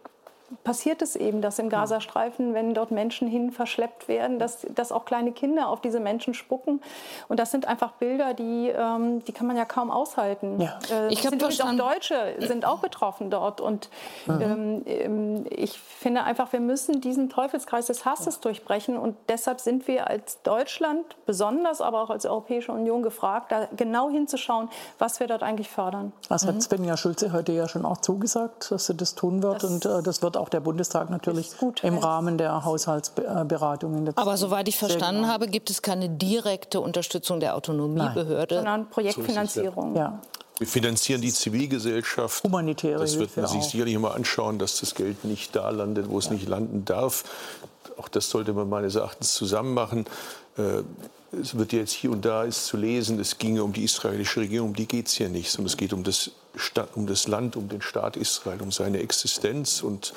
passiert es eben, dass im Gazastreifen, wenn dort Menschen hin verschleppt werden, dass, dass auch kleine Kinder auf diese Menschen spucken. Und das sind einfach Bilder, die, ähm, die kann man ja kaum aushalten. Ja. Äh, ich glaube, auch Deutsche sind auch betroffen dort. Und mhm. ähm, ich finde einfach, wir müssen diesen Teufelskreis des Hasses ja. durchbrechen. Und deshalb sind wir als Deutschland besonders, aber auch als Europäische Union gefragt, da genau hinzuschauen, was wir dort eigentlich fördern. Das hat mhm. Svenja Schulze heute ja schon auch zugesagt, dass sie das tun wird. Das und äh, das wird auch der Bundestag natürlich gut, im Rahmen der Haushaltsberatungen. Aber soweit ich verstanden genau. habe, gibt es keine direkte Unterstützung der Autonomiebehörde. Nein. Sondern Projektfinanzierung. So ja. Wir finanzieren die Zivilgesellschaft. Humanitäre Das wird man sich sicherlich immer anschauen, dass das Geld nicht da landet, wo es ja. nicht landen darf. Auch das sollte man meines Erachtens zusammen machen. Äh, es wird jetzt hier und da ist zu lesen, es ginge um die israelische Regierung, um die geht es hier nicht, sondern es geht um das, um das Land, um den Staat Israel, um seine Existenz. Und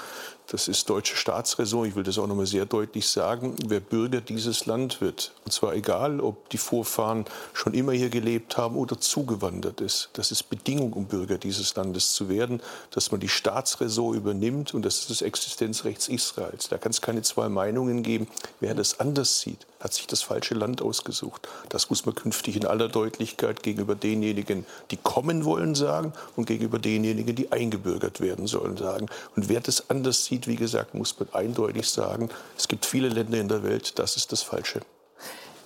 das ist deutsche Staatsräson. Ich will das auch noch mal sehr deutlich sagen. Wer Bürger dieses Land wird, und zwar egal, ob die Vorfahren schon immer hier gelebt haben oder zugewandert ist, das ist Bedingung, um Bürger dieses Landes zu werden, dass man die Staatsräson übernimmt und das ist das Existenzrecht Israels. Da kann es keine zwei Meinungen geben. Wer das anders sieht, hat sich das falsche Land ausgesucht. Das muss man künftig in aller Deutlichkeit gegenüber denjenigen, die kommen wollen, sagen und gegenüber denjenigen, die eingebürgert werden sollen, sagen. Und wer das anders sieht, wie gesagt, muss man eindeutig sagen, es gibt viele Länder in der Welt, das ist das Falsche.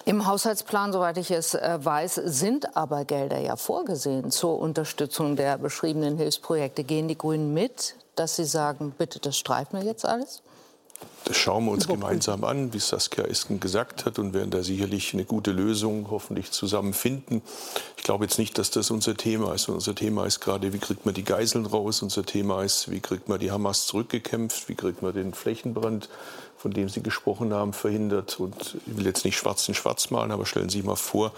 Im Haushaltsplan, soweit ich es äh, weiß, sind aber Gelder ja vorgesehen zur Unterstützung der beschriebenen Hilfsprojekte. Gehen die Grünen mit, dass sie sagen, bitte, das streifen wir jetzt alles? Das schauen wir uns gemeinsam an, wie Saskia Esken gesagt hat, und werden da sicherlich eine gute Lösung hoffentlich zusammen finden. Ich glaube jetzt nicht, dass das unser Thema ist. Unser Thema ist gerade, wie kriegt man die Geiseln raus? Unser Thema ist, wie kriegt man die Hamas zurückgekämpft? Wie kriegt man den Flächenbrand, von dem Sie gesprochen haben, verhindert? Und ich will jetzt nicht schwarz in schwarz malen, aber stellen Sie sich mal vor,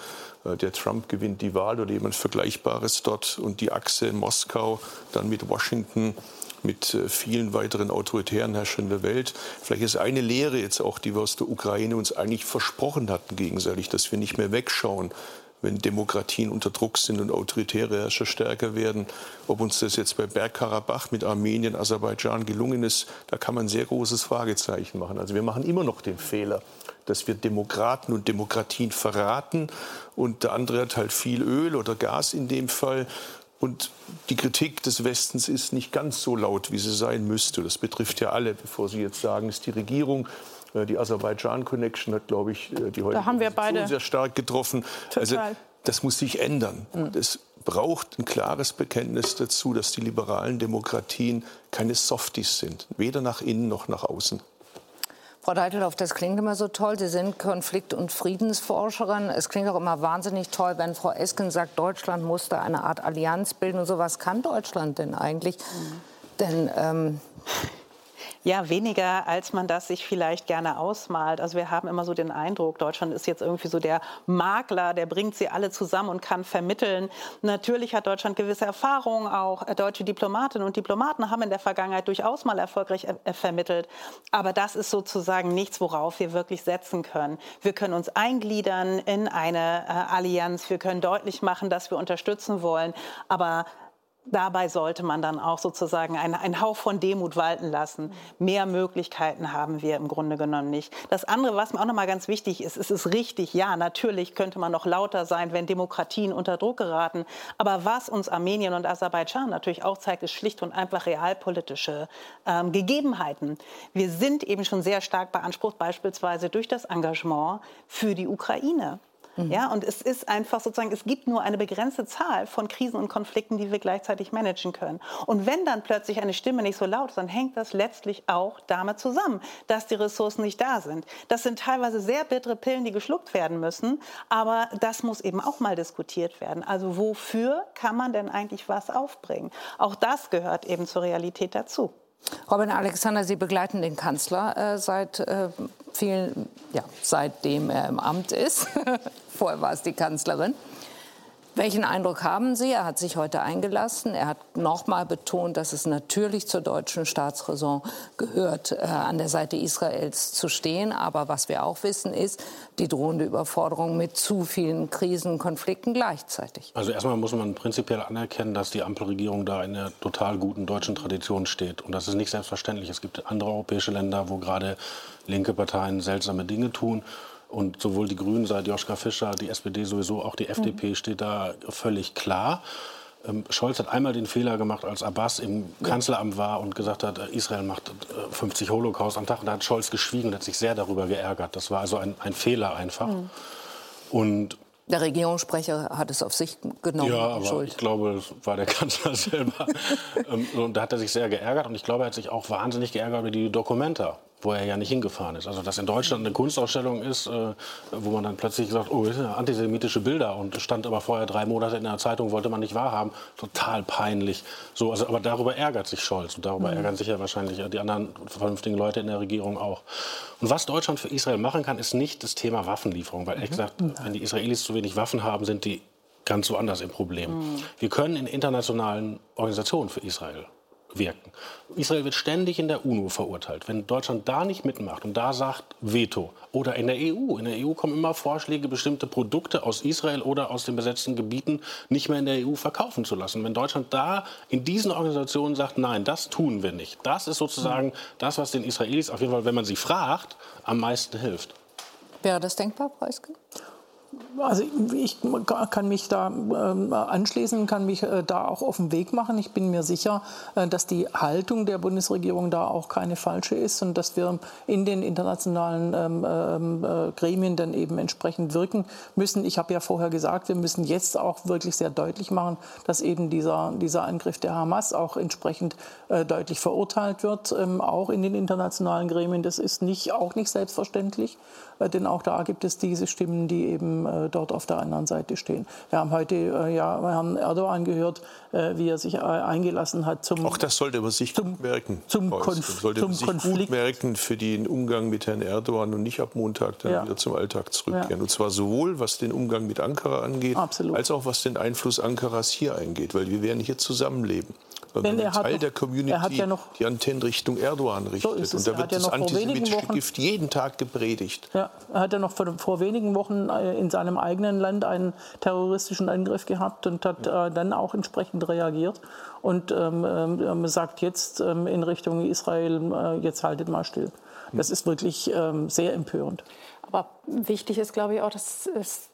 äh, der Trump gewinnt die Wahl oder jemand Vergleichbares dort und die Achse in Moskau dann mit Washington mit äh, vielen weiteren autoritären Herrschern der Welt. Vielleicht ist eine Lehre jetzt auch, die wir aus der Ukraine uns eigentlich versprochen hatten gegenseitig, dass wir nicht mehr wegschauen, wenn Demokratien unter Druck sind und autoritäre Herrscher stärker werden. Ob uns das jetzt bei Bergkarabach mit Armenien, Aserbaidschan gelungen ist, da kann man ein sehr großes Fragezeichen machen. Also wir machen immer noch den Fehler, dass wir Demokraten und Demokratien verraten und der andere hat halt viel Öl oder Gas in dem Fall und die Kritik des Westens ist nicht ganz so laut, wie sie sein müsste. Das betrifft ja alle, bevor Sie jetzt sagen, ist die Regierung. Äh, die Aserbaidschan-Connection hat, glaube ich, äh, die heute sehr stark getroffen. Total. Also das muss sich ändern. Mhm. Es braucht ein klares Bekenntnis dazu, dass die liberalen Demokratien keine Softies sind, weder nach innen noch nach außen. Frau Deitelhoff, das klingt immer so toll. Sie sind Konflikt- und Friedensforscherin. Es klingt auch immer wahnsinnig toll, wenn Frau Esken sagt, Deutschland muss da eine Art Allianz bilden und so. Was kann Deutschland denn eigentlich? Mhm. Denn ähm, ja, weniger, als man das sich vielleicht gerne ausmalt. Also wir haben immer so den Eindruck, Deutschland ist jetzt irgendwie so der Makler, der bringt sie alle zusammen und kann vermitteln. Natürlich hat Deutschland gewisse Erfahrungen, auch deutsche Diplomatinnen und Diplomaten haben in der Vergangenheit durchaus mal erfolgreich äh, vermittelt. Aber das ist sozusagen nichts, worauf wir wirklich setzen können. Wir können uns eingliedern in eine äh, Allianz, wir können deutlich machen, dass wir unterstützen wollen. Aber dabei sollte man dann auch sozusagen einen, einen Hauch von Demut walten lassen. Mehr Möglichkeiten haben wir im Grunde genommen nicht. Das andere, was mir auch noch mal ganz wichtig ist, ist es richtig, ja, natürlich könnte man noch lauter sein, wenn Demokratien unter Druck geraten. Aber was uns Armenien und Aserbaidschan natürlich auch zeigt, ist schlicht und einfach realpolitische ähm, Gegebenheiten. Wir sind eben schon sehr stark beansprucht, beispielsweise durch das Engagement für die Ukraine. Mhm. Ja, und es ist einfach sozusagen, es gibt nur eine begrenzte Zahl von Krisen und Konflikten, die wir gleichzeitig managen können. Und wenn dann plötzlich eine Stimme nicht so laut ist, dann hängt das letztlich auch damit zusammen, dass die Ressourcen nicht da sind. Das sind teilweise sehr bittere Pillen, die geschluckt werden müssen, aber das muss eben auch mal diskutiert werden. Also wofür kann man denn eigentlich was aufbringen? Auch das gehört eben zur Realität dazu. Robin Alexander, Sie begleiten den Kanzler äh, seit äh, vielen, ja, seitdem er im Amt ist. Vorher war es die Kanzlerin. Welchen Eindruck haben Sie? Er hat sich heute eingelassen. Er hat nochmal betont, dass es natürlich zur deutschen Staatsräson gehört, äh, an der Seite Israels zu stehen. Aber was wir auch wissen, ist die drohende Überforderung mit zu vielen Krisen, Konflikten gleichzeitig. Also erstmal muss man prinzipiell anerkennen, dass die Ampelregierung da in einer total guten deutschen Tradition steht. Und das ist nicht selbstverständlich. Es gibt andere europäische Länder, wo gerade linke Parteien seltsame Dinge tun. Und sowohl die Grünen seit Joschka Fischer, die SPD sowieso, auch die FDP mhm. steht da völlig klar. Ähm, Scholz hat einmal den Fehler gemacht, als Abbas im Kanzleramt war und gesagt hat, äh, Israel macht 50 äh, Holocaust am Tag. Und da hat Scholz geschwiegen und hat sich sehr darüber geärgert. Das war also ein, ein Fehler einfach. Mhm. Und der Regierungssprecher hat es auf sich genommen. Ja, aber Schuld. ich glaube, das war der Kanzler selber. Ähm, und da hat er sich sehr geärgert. Und ich glaube, er hat sich auch wahnsinnig geärgert über die Dokumenta wo er ja nicht hingefahren ist. Also dass in Deutschland eine Kunstausstellung ist, äh, wo man dann plötzlich sagt, oh, das sind ja antisemitische Bilder und stand aber vorher drei Monate in der Zeitung, wollte man nicht wahrhaben. Total peinlich. So, also, aber darüber ärgert sich Scholz und darüber mhm. ärgern sich ja wahrscheinlich die anderen vernünftigen Leute in der Regierung auch. Und was Deutschland für Israel machen kann, ist nicht das Thema Waffenlieferung, weil ehrlich mhm. gesagt, wenn die Israelis zu wenig Waffen haben, sind die ganz woanders im Problem. Mhm. Wir können in internationalen Organisationen für Israel wirken. Israel wird ständig in der UNO verurteilt. Wenn Deutschland da nicht mitmacht und da sagt Veto oder in der EU, in der EU kommen immer Vorschläge, bestimmte Produkte aus Israel oder aus den besetzten Gebieten nicht mehr in der EU verkaufen zu lassen. Wenn Deutschland da in diesen Organisationen sagt, nein, das tun wir nicht, das ist sozusagen das, was den Israelis auf jeden Fall, wenn man sie fragt, am meisten hilft. Wäre das denkbar, Preuske? Also ich kann mich da äh, anschließen, kann mich äh, da auch auf den Weg machen. Ich bin mir sicher, äh, dass die Haltung der Bundesregierung da auch keine falsche ist und dass wir in den internationalen ähm, ähm, äh, Gremien dann eben entsprechend wirken müssen. Ich habe ja vorher gesagt, wir müssen jetzt auch wirklich sehr deutlich machen, dass eben dieser, dieser Angriff der Hamas auch entsprechend deutlich verurteilt wird, ähm, auch in den internationalen Gremien. Das ist nicht, auch nicht selbstverständlich, denn auch da gibt es diese Stimmen, die eben äh, dort auf der anderen Seite stehen. Wir haben heute äh, ja Herrn Erdogan gehört, äh, wie er sich eingelassen hat zum Auch das sollte man sich zum, gut merken. Zum, Konf sollte zum sich Konflikt. gut merken für den Umgang mit Herrn Erdogan und nicht ab Montag dann ja. wieder zum Alltag zurückkehren. Ja. Und zwar sowohl was den Umgang mit Ankara angeht, Absolut. als auch was den Einfluss Ankaras hier eingeht, weil wir werden hier zusammenleben sondern ein Teil der Community, ja noch, die Antennen Richtung Erdogan richtet. So und da wird das antisemitische Wochen, Gift jeden Tag gepredigt. Ja, er hat ja noch vor, vor, wenigen Wochen äh, in seinem eigenen Land einen terroristischen Angriff gehabt und hat ja. äh, dann auch entsprechend reagiert und ähm, ähm, sagt jetzt ähm, in Richtung Israel, äh, jetzt haltet mal still. Das ist wirklich ähm, sehr empörend. Aber wichtig ist, glaube ich, auch, dass es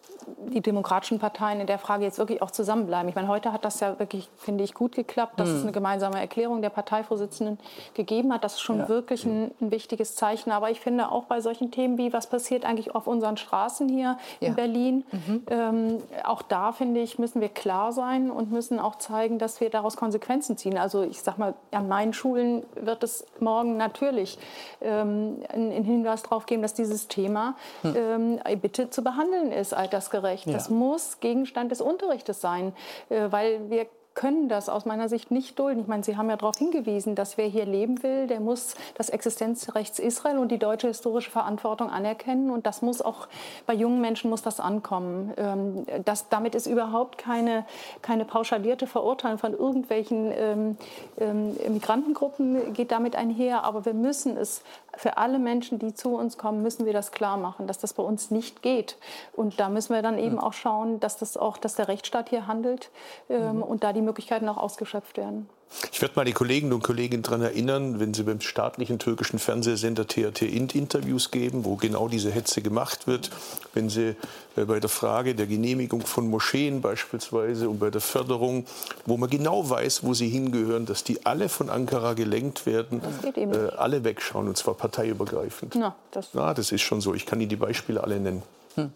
die demokratischen Parteien in der Frage jetzt wirklich auch zusammenbleiben. Ich meine, heute hat das ja wirklich, finde ich, gut geklappt, dass mhm. es eine gemeinsame Erklärung der Parteivorsitzenden gegeben hat. Das ist schon ja. wirklich ein, ein, wichtiges Zeichen. Aber ich finde auch bei solchen Themen wie, was passiert eigentlich auf unseren Straßen hier ja. in Berlin, mhm. ähm, auch da, finde ich, müssen wir klar sein und müssen auch zeigen, dass wir daraus Konsequenzen ziehen. Also ich sage mal, an meinen Schulen wird es morgen natürlich ähm, einen Hinweis darauf geben, dass dieses Thema mhm. ähm, bitte zu behandeln ist, Alters altersgerecht. Ja. Das muss Gegenstand des Unterrichtes sein, äh, weil wir können das aus meiner Sicht nicht dulden. Ich meine, Sie haben ja darauf hingewiesen, dass wer hier leben will, der muss das Existenzrecht Israel und die deutsche historische Verantwortung anerkennen. Und das muss auch bei jungen Menschen muss das ankommen. Ähm, das, damit ist überhaupt keine, keine pauschalierte Verurteilung von irgendwelchen ähm, ähm, Migrantengruppen geht damit einher. Aber wir müssen es für alle Menschen, die zu uns kommen, müssen wir das klar machen, dass das bei uns nicht geht. Und da müssen wir dann eben auch schauen, dass das auch, dass der Rechtsstaat hier handelt ähm, mhm. und da die Möglichkeiten auch ausgeschöpft werden. Ich werde mal die Kolleginnen und Kollegen daran erinnern, wenn sie beim staatlichen türkischen Fernsehsender TRT Int Interviews geben, wo genau diese Hetze gemacht wird, wenn sie äh, bei der Frage der Genehmigung von Moscheen beispielsweise und bei der Förderung, wo man genau weiß, wo sie hingehören, dass die alle von Ankara gelenkt werden, äh, alle wegschauen und zwar parteiübergreifend. Na, das, Na, das ist schon so. Ich kann Ihnen die Beispiele alle nennen. Hm.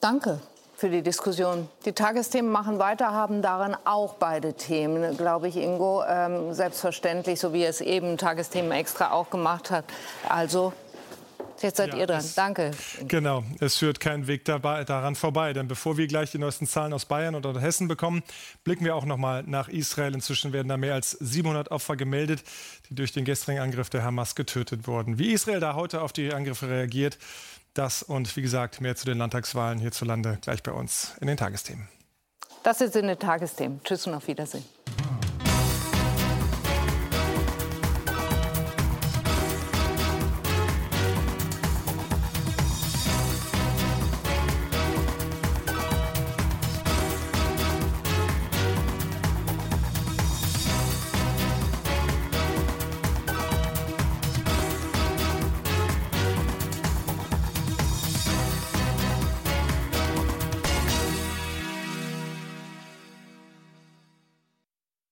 Danke für die Diskussion. Die Tagesthemen machen weiter, haben darin auch beide Themen, glaube ich, Ingo. Ähm, selbstverständlich, so wie es eben Tagesthemen extra auch gemacht hat. Also Jetzt seid ja, ihr dran. Danke. Genau, es führt kein Weg dabei, daran vorbei. Denn bevor wir gleich die neuesten Zahlen aus Bayern oder Hessen bekommen, blicken wir auch noch mal nach Israel. Inzwischen werden da mehr als 700 Opfer gemeldet, die durch den gestrigen Angriff der Hamas getötet wurden. Wie Israel da heute auf die Angriffe reagiert, das und wie gesagt mehr zu den Landtagswahlen hierzulande gleich bei uns in den Tagesthemen. Das ist in den Tagesthemen. Tschüss und auf Wiedersehen.